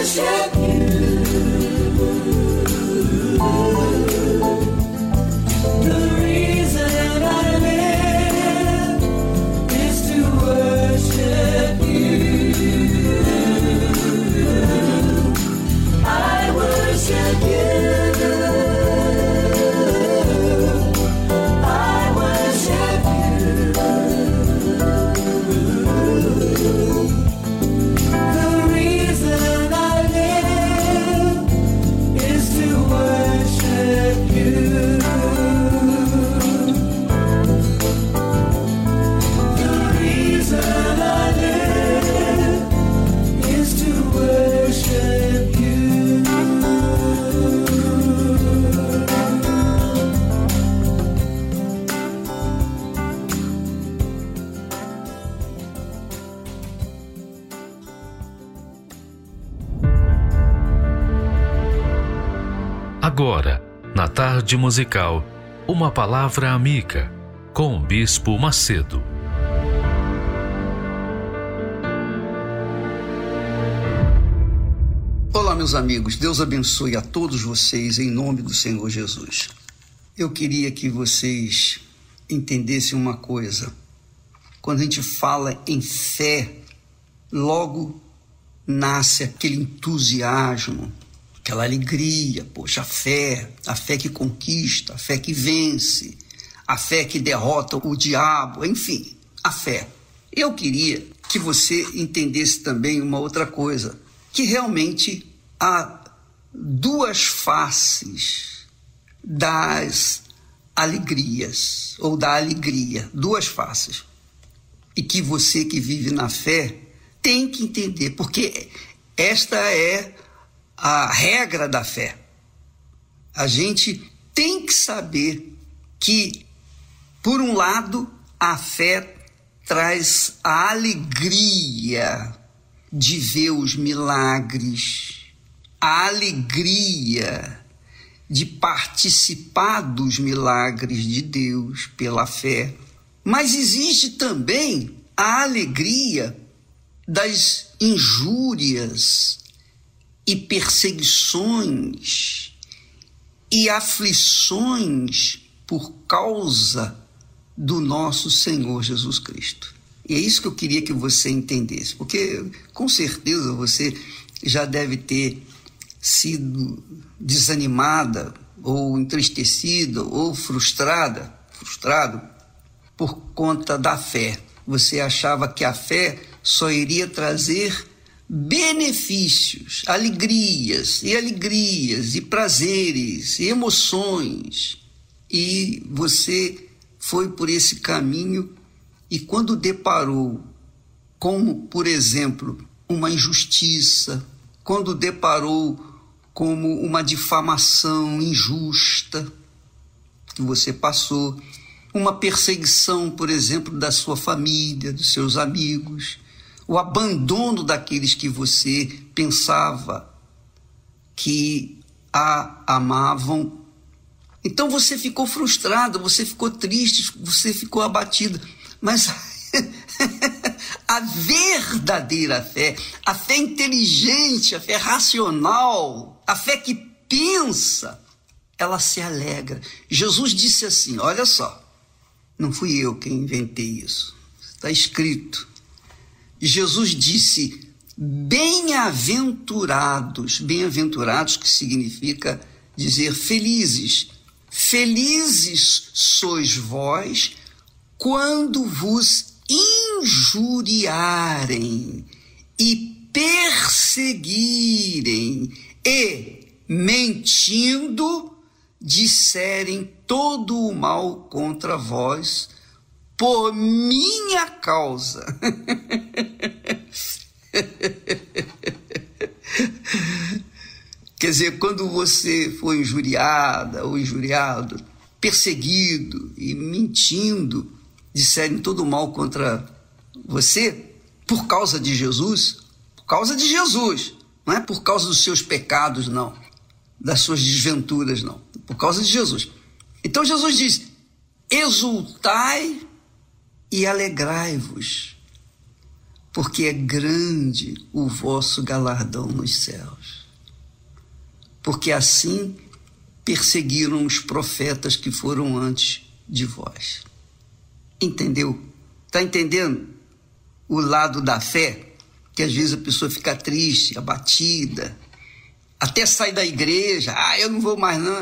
Speaker 7: Agora, tarde musical, uma palavra amiga com o Bispo Macedo.
Speaker 13: Olá, meus amigos, Deus abençoe a todos vocês em nome do Senhor Jesus. Eu queria que vocês entendessem uma coisa. Quando a gente fala em fé, logo nasce aquele entusiasmo, aquela alegria, poxa, a fé, a fé que conquista, a fé que vence, a fé que derrota o diabo, enfim, a fé. Eu queria que você entendesse também uma outra coisa, que realmente há duas faces das alegrias ou da alegria, duas faces. E que você que vive na fé tem que entender, porque esta é a regra da fé. A gente tem que saber que, por um lado, a fé traz a alegria de ver os milagres, a alegria de participar dos milagres de Deus pela fé. Mas existe também a alegria das injúrias, e perseguições e aflições por causa do nosso Senhor Jesus Cristo. E é isso que eu queria que você entendesse, porque com certeza você já deve ter sido desanimada ou entristecida ou frustrada, frustrado por conta da fé. Você achava que a fé só iria trazer benefícios, alegrias e alegrias e prazeres e emoções. E você foi por esse caminho e quando deparou como, por exemplo, uma injustiça, quando deparou como uma difamação injusta que você passou, uma perseguição, por exemplo, da sua família, dos seus amigos, o abandono daqueles que você pensava que a amavam. Então você ficou frustrado, você ficou triste, você ficou abatido. Mas [LAUGHS] a verdadeira fé, a fé inteligente, a fé racional, a fé que pensa, ela se alegra. Jesus disse assim: olha só, não fui eu quem inventei isso, está escrito. Jesus disse: bem-aventurados, bem-aventurados que significa dizer felizes. Felizes sois vós quando vos injuriarem e perseguirem e, mentindo, disserem todo o mal contra vós por minha causa. [LAUGHS] Quer dizer, quando você foi injuriada ou injuriado, perseguido e mentindo, disserem todo mal contra você, por causa de Jesus, por causa de Jesus, não é por causa dos seus pecados, não, das suas desventuras, não, por causa de Jesus. Então Jesus diz: exultai e alegrai-vos, porque é grande o vosso galardão nos céus. Porque assim perseguiram os profetas que foram antes de vós. Entendeu? Está entendendo o lado da fé? Que às vezes a pessoa fica triste, abatida, até sai da igreja. Ah, eu não vou mais, não.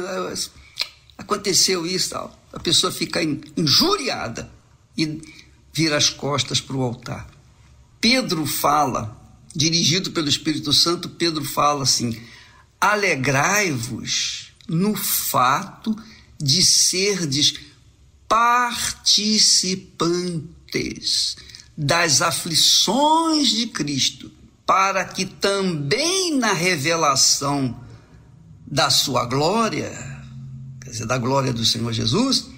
Speaker 13: Aconteceu isso tal. A pessoa fica injuriada e vira as costas para o altar. Pedro fala, dirigido pelo Espírito Santo, Pedro fala assim: alegrai-vos no fato de serdes participantes das aflições de Cristo, para que também na revelação da sua glória, quer dizer, da glória do Senhor Jesus,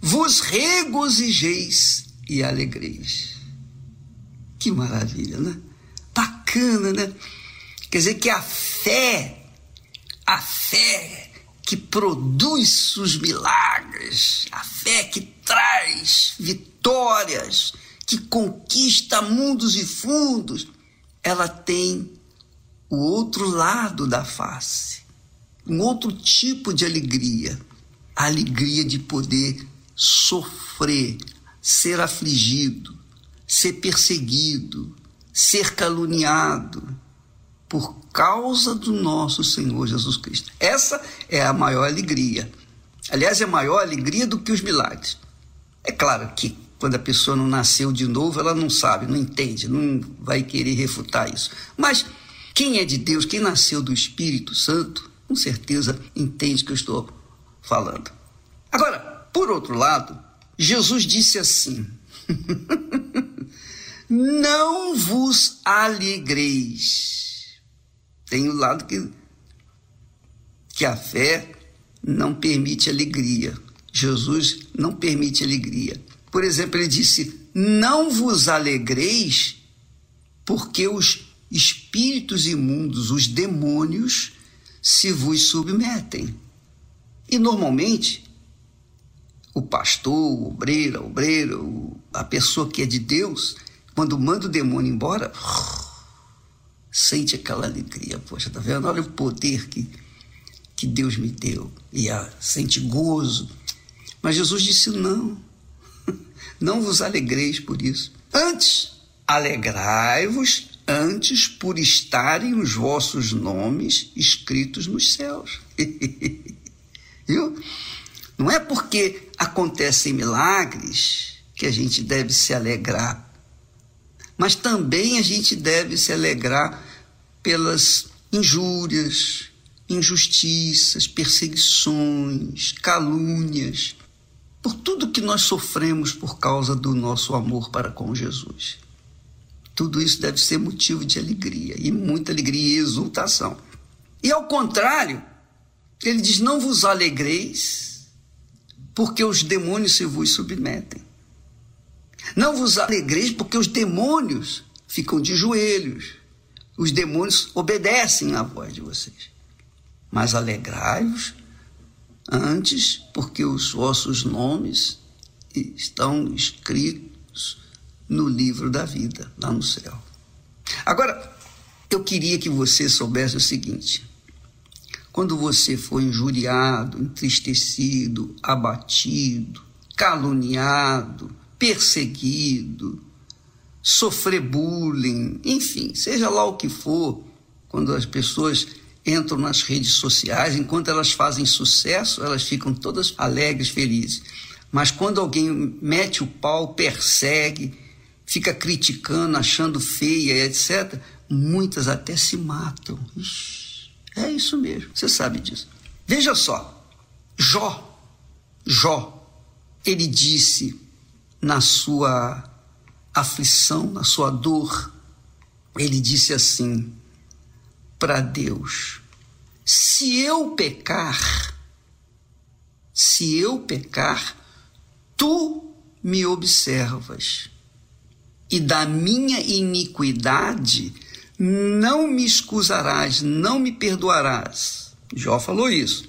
Speaker 13: vos regozijeis e alegreis. Que maravilha, né? Bacana, né? Quer dizer que a fé, a fé que produz os milagres, a fé que traz vitórias, que conquista mundos e fundos, ela tem o outro lado da face, um outro tipo de alegria, a alegria de poder sofrer, ser afligido, ser perseguido, ser caluniado por causa do nosso Senhor Jesus Cristo. Essa é a maior alegria. Aliás, é maior alegria do que os milagres. É claro que quando a pessoa não nasceu de novo, ela não sabe, não entende, não vai querer refutar isso. Mas quem é de Deus, quem nasceu do Espírito Santo, com certeza entende o que eu estou falando. Agora, por outro lado, Jesus disse assim: [LAUGHS] Não vos alegreis tem o lado que, que a fé não permite alegria. Jesus não permite alegria. Por exemplo, ele disse: Não vos alegreis, porque os espíritos imundos, os demônios, se vos submetem. E normalmente, o pastor, o obreiro, a obreira, a pessoa que é de Deus, quando manda o demônio embora, sente aquela alegria. Poxa, tá vendo? Olha o poder que, que Deus me deu. E a, sente gozo. Mas Jesus disse: não, [LAUGHS] não vos alegreis por isso. Antes, alegrai-vos antes por estarem os vossos nomes escritos nos céus. [LAUGHS] Viu? Não é porque acontecem milagres que a gente deve se alegrar mas também a gente deve se alegrar pelas injúrias, injustiças, perseguições, calúnias. por tudo que nós sofremos por causa do nosso amor para com Jesus. Tudo isso deve ser motivo de alegria, e muita alegria e exultação. E ao contrário, ele diz: Não vos alegreis, porque os demônios se vos submetem. Não vos alegreis, porque os demônios ficam de joelhos. Os demônios obedecem à voz de vocês. Mas alegrai-vos antes, porque os vossos nomes estão escritos no livro da vida, lá no céu. Agora, eu queria que você soubesse o seguinte: quando você for injuriado, entristecido, abatido, caluniado, perseguido, sofrer bullying, enfim, seja lá o que for, quando as pessoas entram nas redes sociais, enquanto elas fazem sucesso, elas ficam todas alegres, felizes. Mas quando alguém mete o pau, persegue, fica criticando, achando feia, etc., muitas até se matam. É isso mesmo, você sabe disso. Veja só, Jó, Jó, ele disse na sua aflição, na sua dor, ele disse assim para Deus: se eu pecar, se eu pecar, tu me observas, e da minha iniquidade não me excusarás, não me perdoarás. Jó falou isso.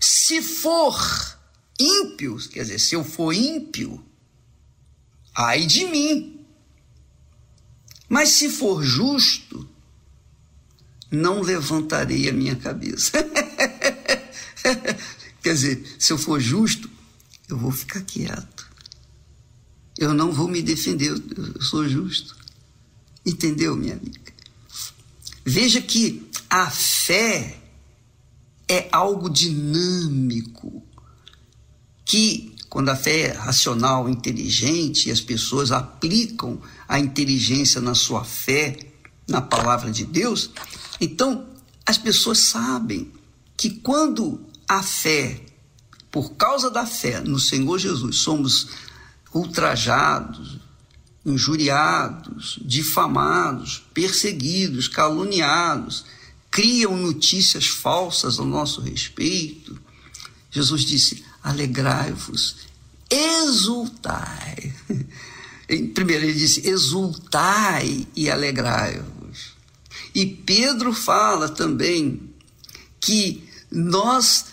Speaker 13: Se for ímpio, quer dizer, se eu for ímpio, ai de mim. Mas se for justo, não levantarei a minha cabeça. [LAUGHS] Quer dizer, se eu for justo, eu vou ficar quieto. Eu não vou me defender, eu sou justo. Entendeu, minha amiga? Veja que a fé é algo dinâmico que quando a fé é racional, inteligente, e as pessoas aplicam a inteligência na sua fé, na palavra de Deus, então as pessoas sabem que quando a fé, por causa da fé no Senhor Jesus, somos ultrajados, injuriados, difamados, perseguidos, caluniados, criam notícias falsas ao nosso respeito. Jesus disse: alegrai-vos, exultai. [LAUGHS] Primeiro ele disse: exultai e alegrai-vos. E Pedro fala também que nós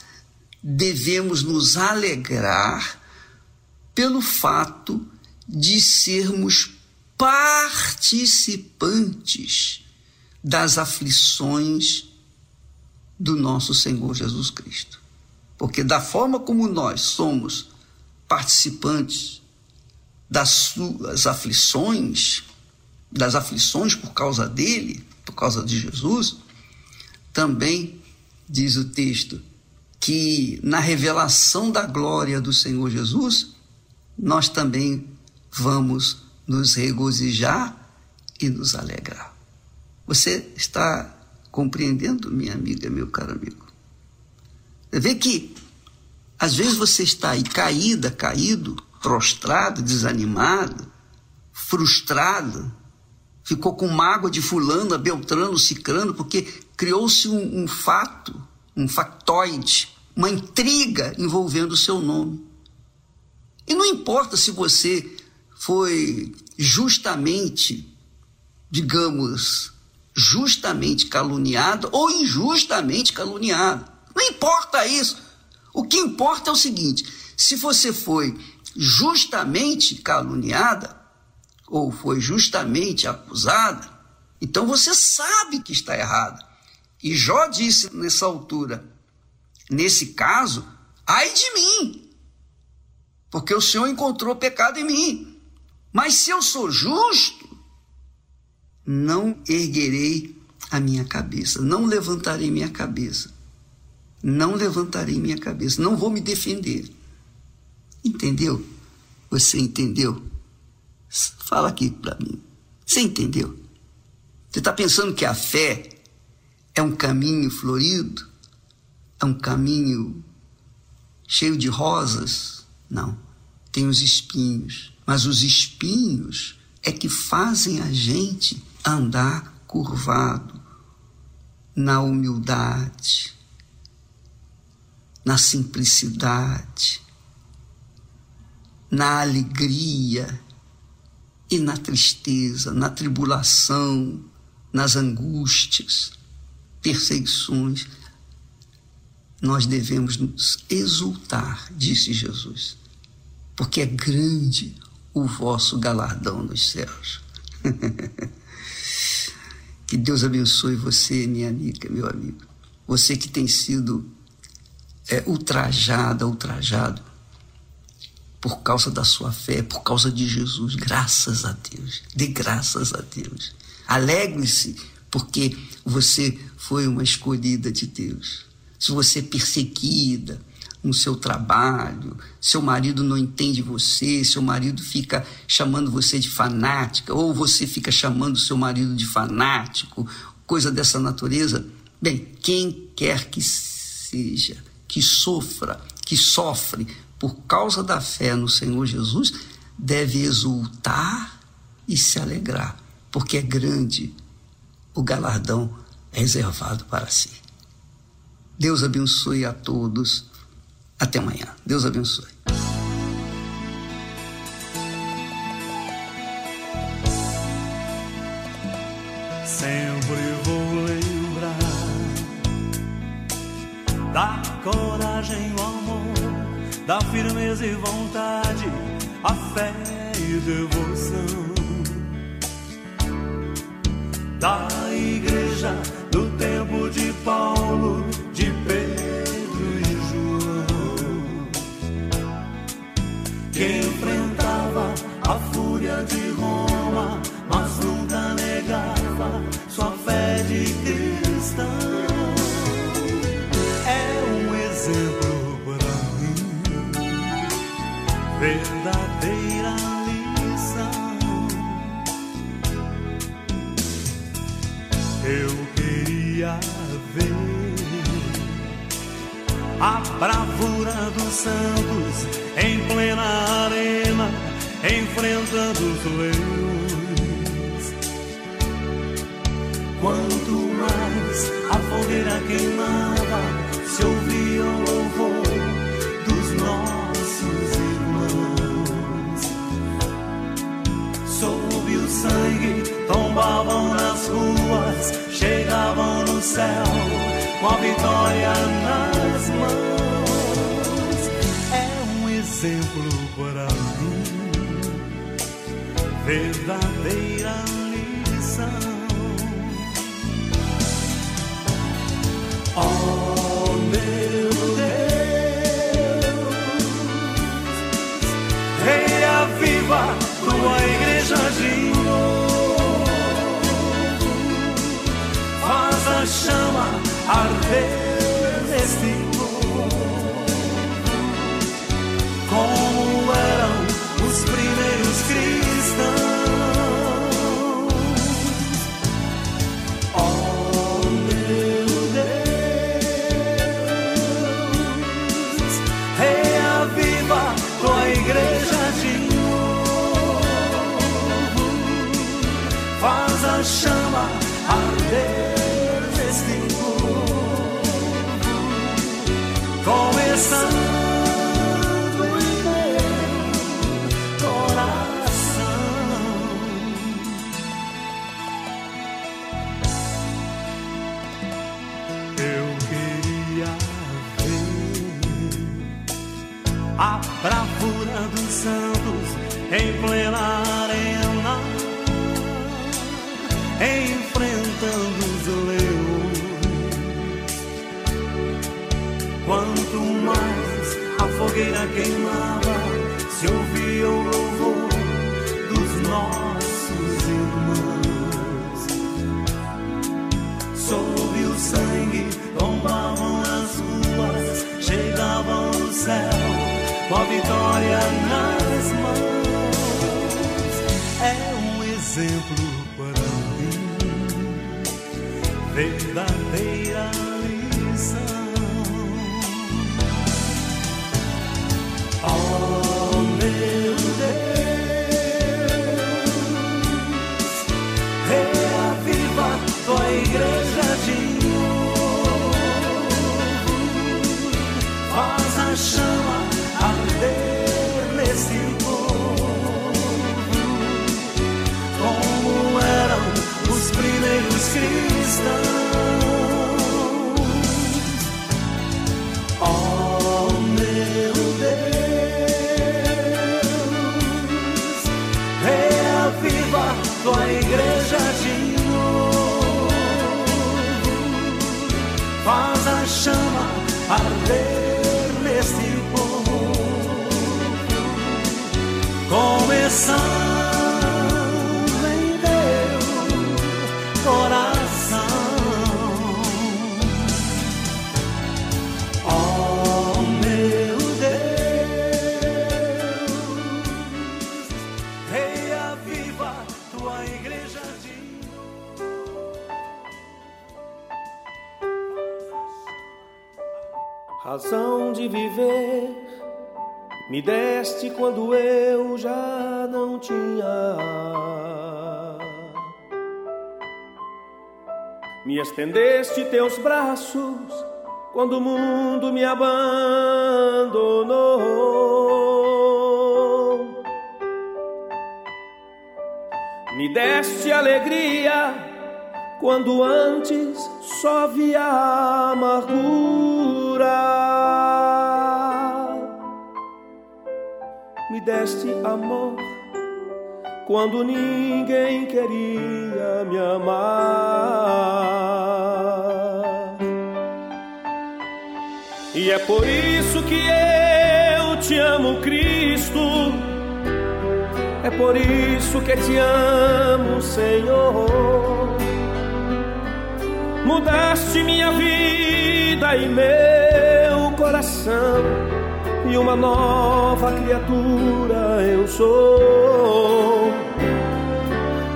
Speaker 13: devemos nos alegrar pelo fato de sermos participantes das aflições do nosso Senhor Jesus Cristo. Porque da forma como nós somos participantes das suas aflições, das aflições por causa dele, por causa de Jesus, também diz o texto que na revelação da glória do Senhor Jesus, nós também vamos nos regozijar e nos alegrar. Você está compreendendo, minha amiga, meu caro amigo? Você vê que às vezes você está aí caída, caído, prostrado, desanimado, frustrado, ficou com mágoa de fulano, beltrano, cicrano, porque criou-se um, um fato, um factoide, uma intriga envolvendo o seu nome. E não importa se você foi justamente, digamos, justamente caluniado ou injustamente caluniado. Não importa isso. O que importa é o seguinte: se você foi justamente caluniada ou foi justamente acusada, então você sabe que está errada. E Jó disse nessa altura, nesse caso, ai de mim, porque o Senhor encontrou pecado em mim. Mas se eu sou justo, não erguerei a minha cabeça, não levantarei minha cabeça não levantarei minha cabeça, não vou me defender. Entendeu? Você entendeu? Fala aqui para mim. Você entendeu? Você está pensando que a fé é um caminho florido? É um caminho cheio de rosas? Não, tem os espinhos. Mas os espinhos é que fazem a gente andar curvado na humildade, na simplicidade, na alegria e na tristeza, na tribulação, nas angústias, perseguições. Nós devemos nos exultar, disse Jesus, porque é grande o vosso galardão nos céus. [LAUGHS] que Deus abençoe você, minha amiga, meu amigo. Você que tem sido é, ultrajada, ultrajado por causa da sua fé, por causa de Jesus. Graças a Deus. Dê graças a Deus. Alegre-se, porque você foi uma escolhida de Deus. Se você é perseguida no seu trabalho, seu marido não entende você, seu marido fica chamando você de fanática, ou você fica chamando seu marido de fanático, coisa dessa natureza. Bem, quem quer que seja, que sofra, que sofre por causa da fé no Senhor Jesus, deve exultar e se alegrar, porque é grande o galardão reservado para si. Deus abençoe a todos. Até amanhã. Deus abençoe.
Speaker 4: Sempre da coragem, o amor da firmeza e vontade, a fé e devoção. Da igreja do tempo de Paulo, de Pedro e João, que enfrentava a fúria de Roma, verdadeira lição. Eu queria ver a bravura dos santos em plena arena, enfrentando os leões. Quanto mais a fogueira queimava, sangue, tombavam nas ruas, chegavam no céu com a vitória nas mãos. É um exemplo para mim, verdadeira lição. Oh meu Deus, reaviva arder a bravura dos santos em plena fogueira queimava, se ouvia o louvor dos nossos irmãos. Sob o sangue tombavam as ruas, chegavam no céu com a vitória nas mãos. É um exemplo verdadeira lição. Oh, cristãos.
Speaker 11: Me deste quando eu já não tinha. Me estendeste teus braços quando o mundo me abandonou. Me deste alegria quando antes só via amargura. Deste amor quando ninguém queria me amar. E é por isso que eu te amo, Cristo. É por isso que te amo, Senhor. Mudaste minha vida e meu coração, e uma nova criatura eu sou.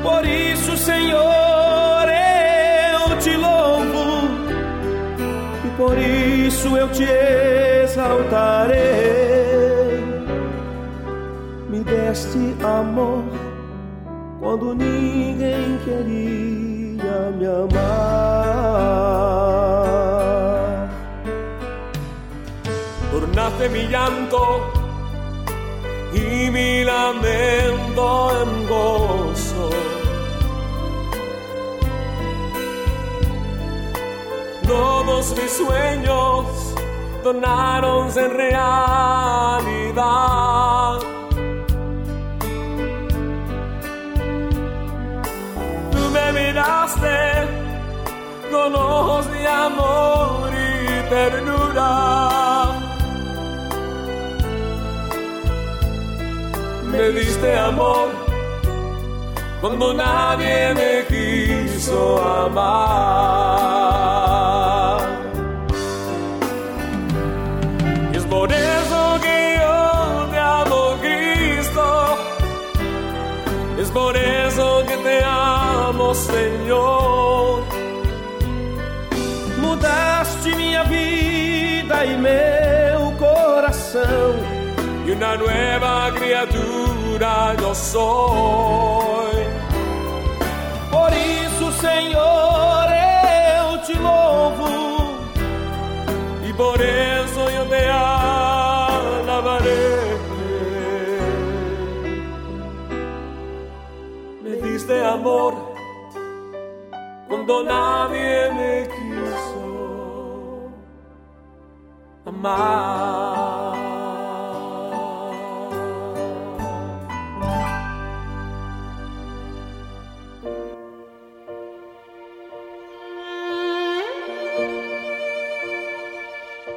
Speaker 11: Por isso, Senhor, eu te louvo, e por isso eu te exaltarei. Me deste amor quando ninguém queria me amar. Tornaste mi llanto y mi lamento en gozo. Todos mis sueños donaron en realidad. Tú me miraste con ojos de amor y ternura. Me diste amor cuando nadie me quiso amar. Es por eso que yo te amo, Cristo. Es por eso que te amo, Senhor. Mudaste minha vida e meu coração. Uma nova criatura eu sou. Por isso, Senhor, eu te louvo. E por isso eu te alabarei. Me diste amor cuando nadie me quiso amar.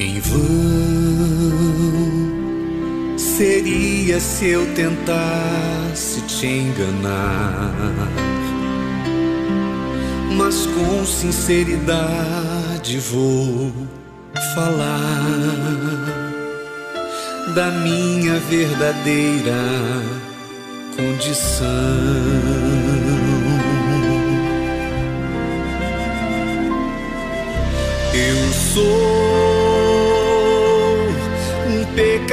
Speaker 13: Em vão seria se eu tentasse te enganar, mas com sinceridade vou falar da minha verdadeira condição. Eu sou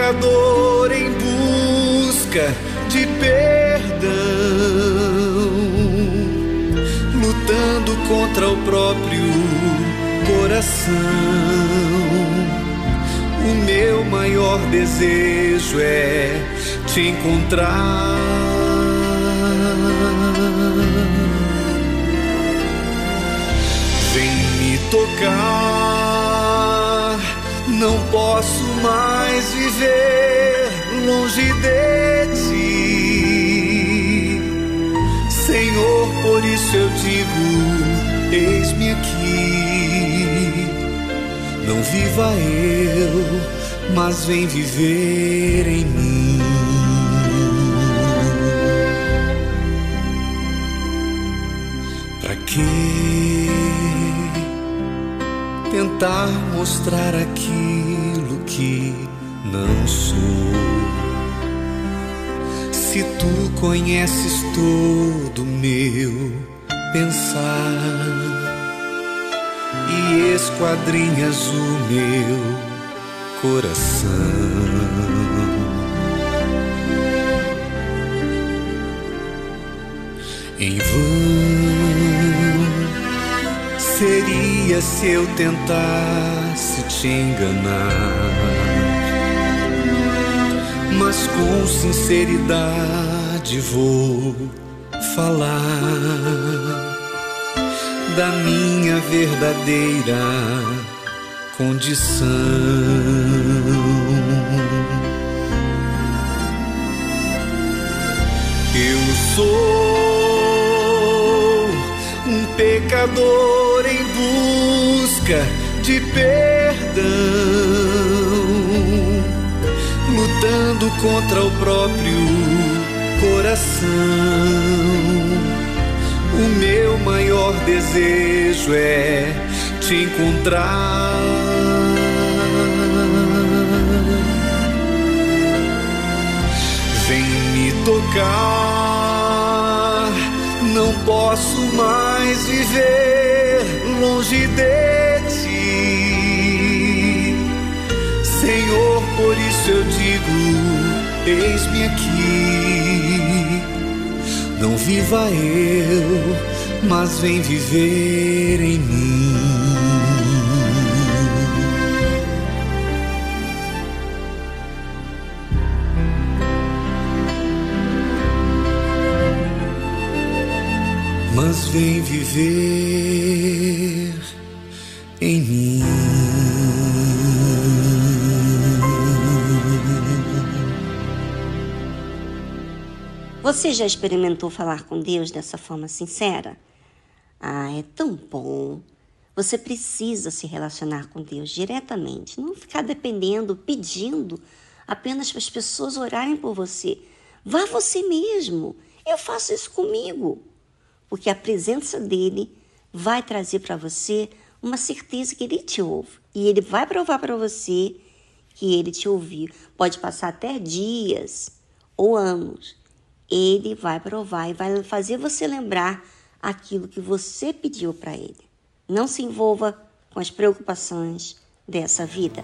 Speaker 13: pecador em busca de perdão, lutando contra o próprio coração. O meu maior desejo é te encontrar. Vem me tocar. Não posso mais viver longe de ti, Senhor. Por isso eu digo: eis-me aqui. Não viva eu, mas vem viver em mim. Pra que tentar mostrar aquilo que não sou? Se tu conheces todo meu pensar e esquadrinhas o meu coração. Em vão seria se eu tentasse te enganar, mas com sinceridade vou falar da minha verdadeira condição. Eu sou um pecador em busca de perdão, lutando contra o próprio coração. O meu maior desejo é te encontrar. Vem me tocar. Não posso mais viver longe de eis-me aqui. Não viva eu, mas vem viver em mim. Mas vem viver
Speaker 1: Você já experimentou falar com Deus dessa forma sincera? Ah, é tão bom. Você precisa se relacionar com Deus diretamente, não ficar dependendo, pedindo apenas para as pessoas orarem por você. Vá você mesmo. Eu faço isso comigo. Porque a presença dele vai trazer para você uma certeza que ele te ouve. E ele vai provar para você que ele te ouviu. Pode passar até dias ou anos. Ele vai provar e vai fazer você lembrar aquilo que você pediu para ele. Não se envolva com as preocupações dessa vida.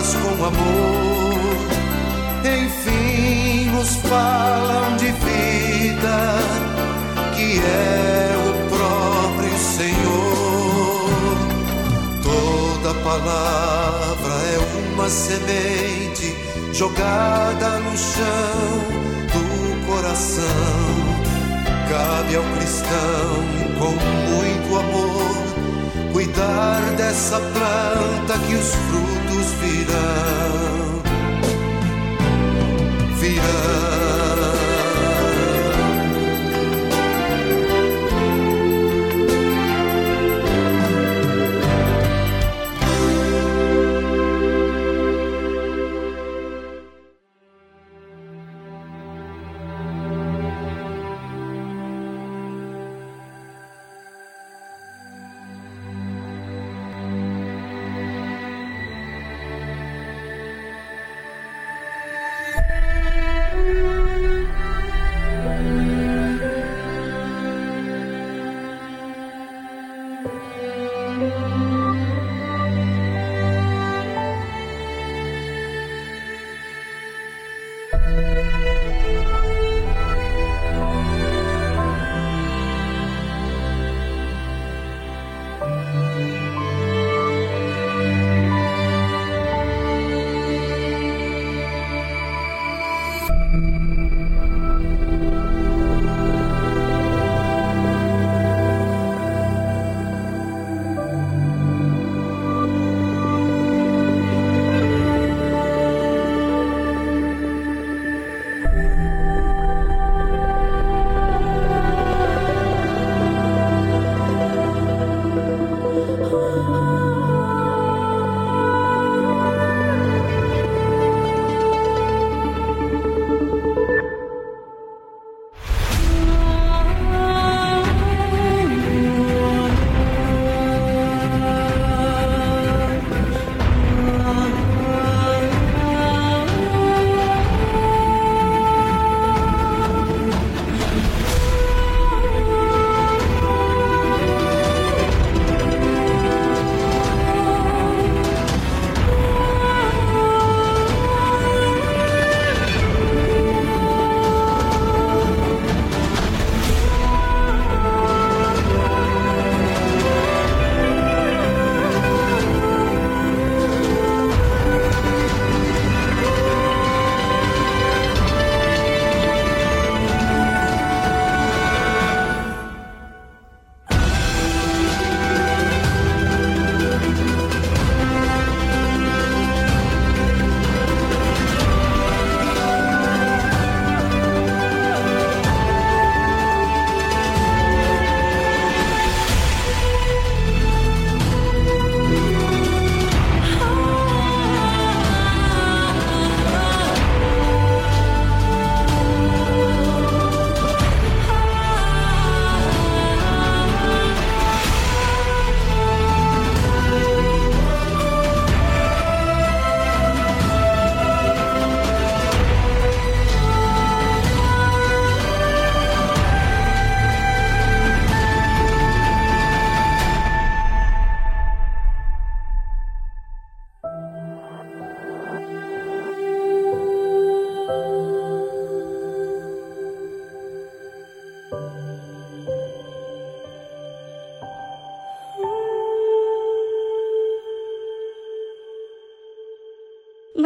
Speaker 14: Preparadas com amor. Enfim, nos falam de vida que é o próprio Senhor. Toda palavra é uma semente jogada no chão do coração. Cabe ao cristão com muito amor cuidar dessa planta que os frutos wieder, wieder.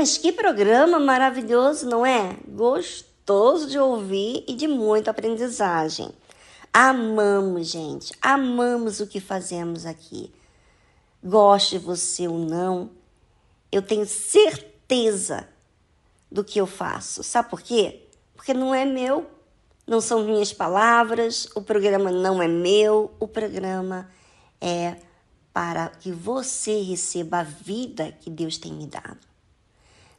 Speaker 1: Mas que programa maravilhoso, não é? Gostoso de ouvir e de muita aprendizagem. Amamos, gente, amamos o que fazemos aqui. Goste você ou não, eu tenho certeza do que eu faço. Sabe por quê? Porque não é meu, não são minhas palavras, o programa não é meu, o programa é para que você receba a vida que Deus tem me dado.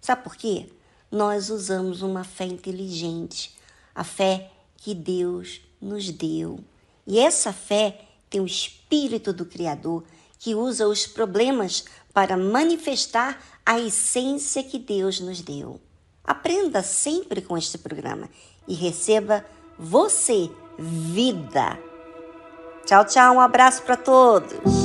Speaker 1: Sabe por quê? Nós usamos uma fé inteligente, a fé que Deus nos deu. E essa fé tem o espírito do Criador que usa os problemas para manifestar a essência que Deus nos deu. Aprenda sempre com este programa e receba você vida. Tchau, tchau, um abraço para todos.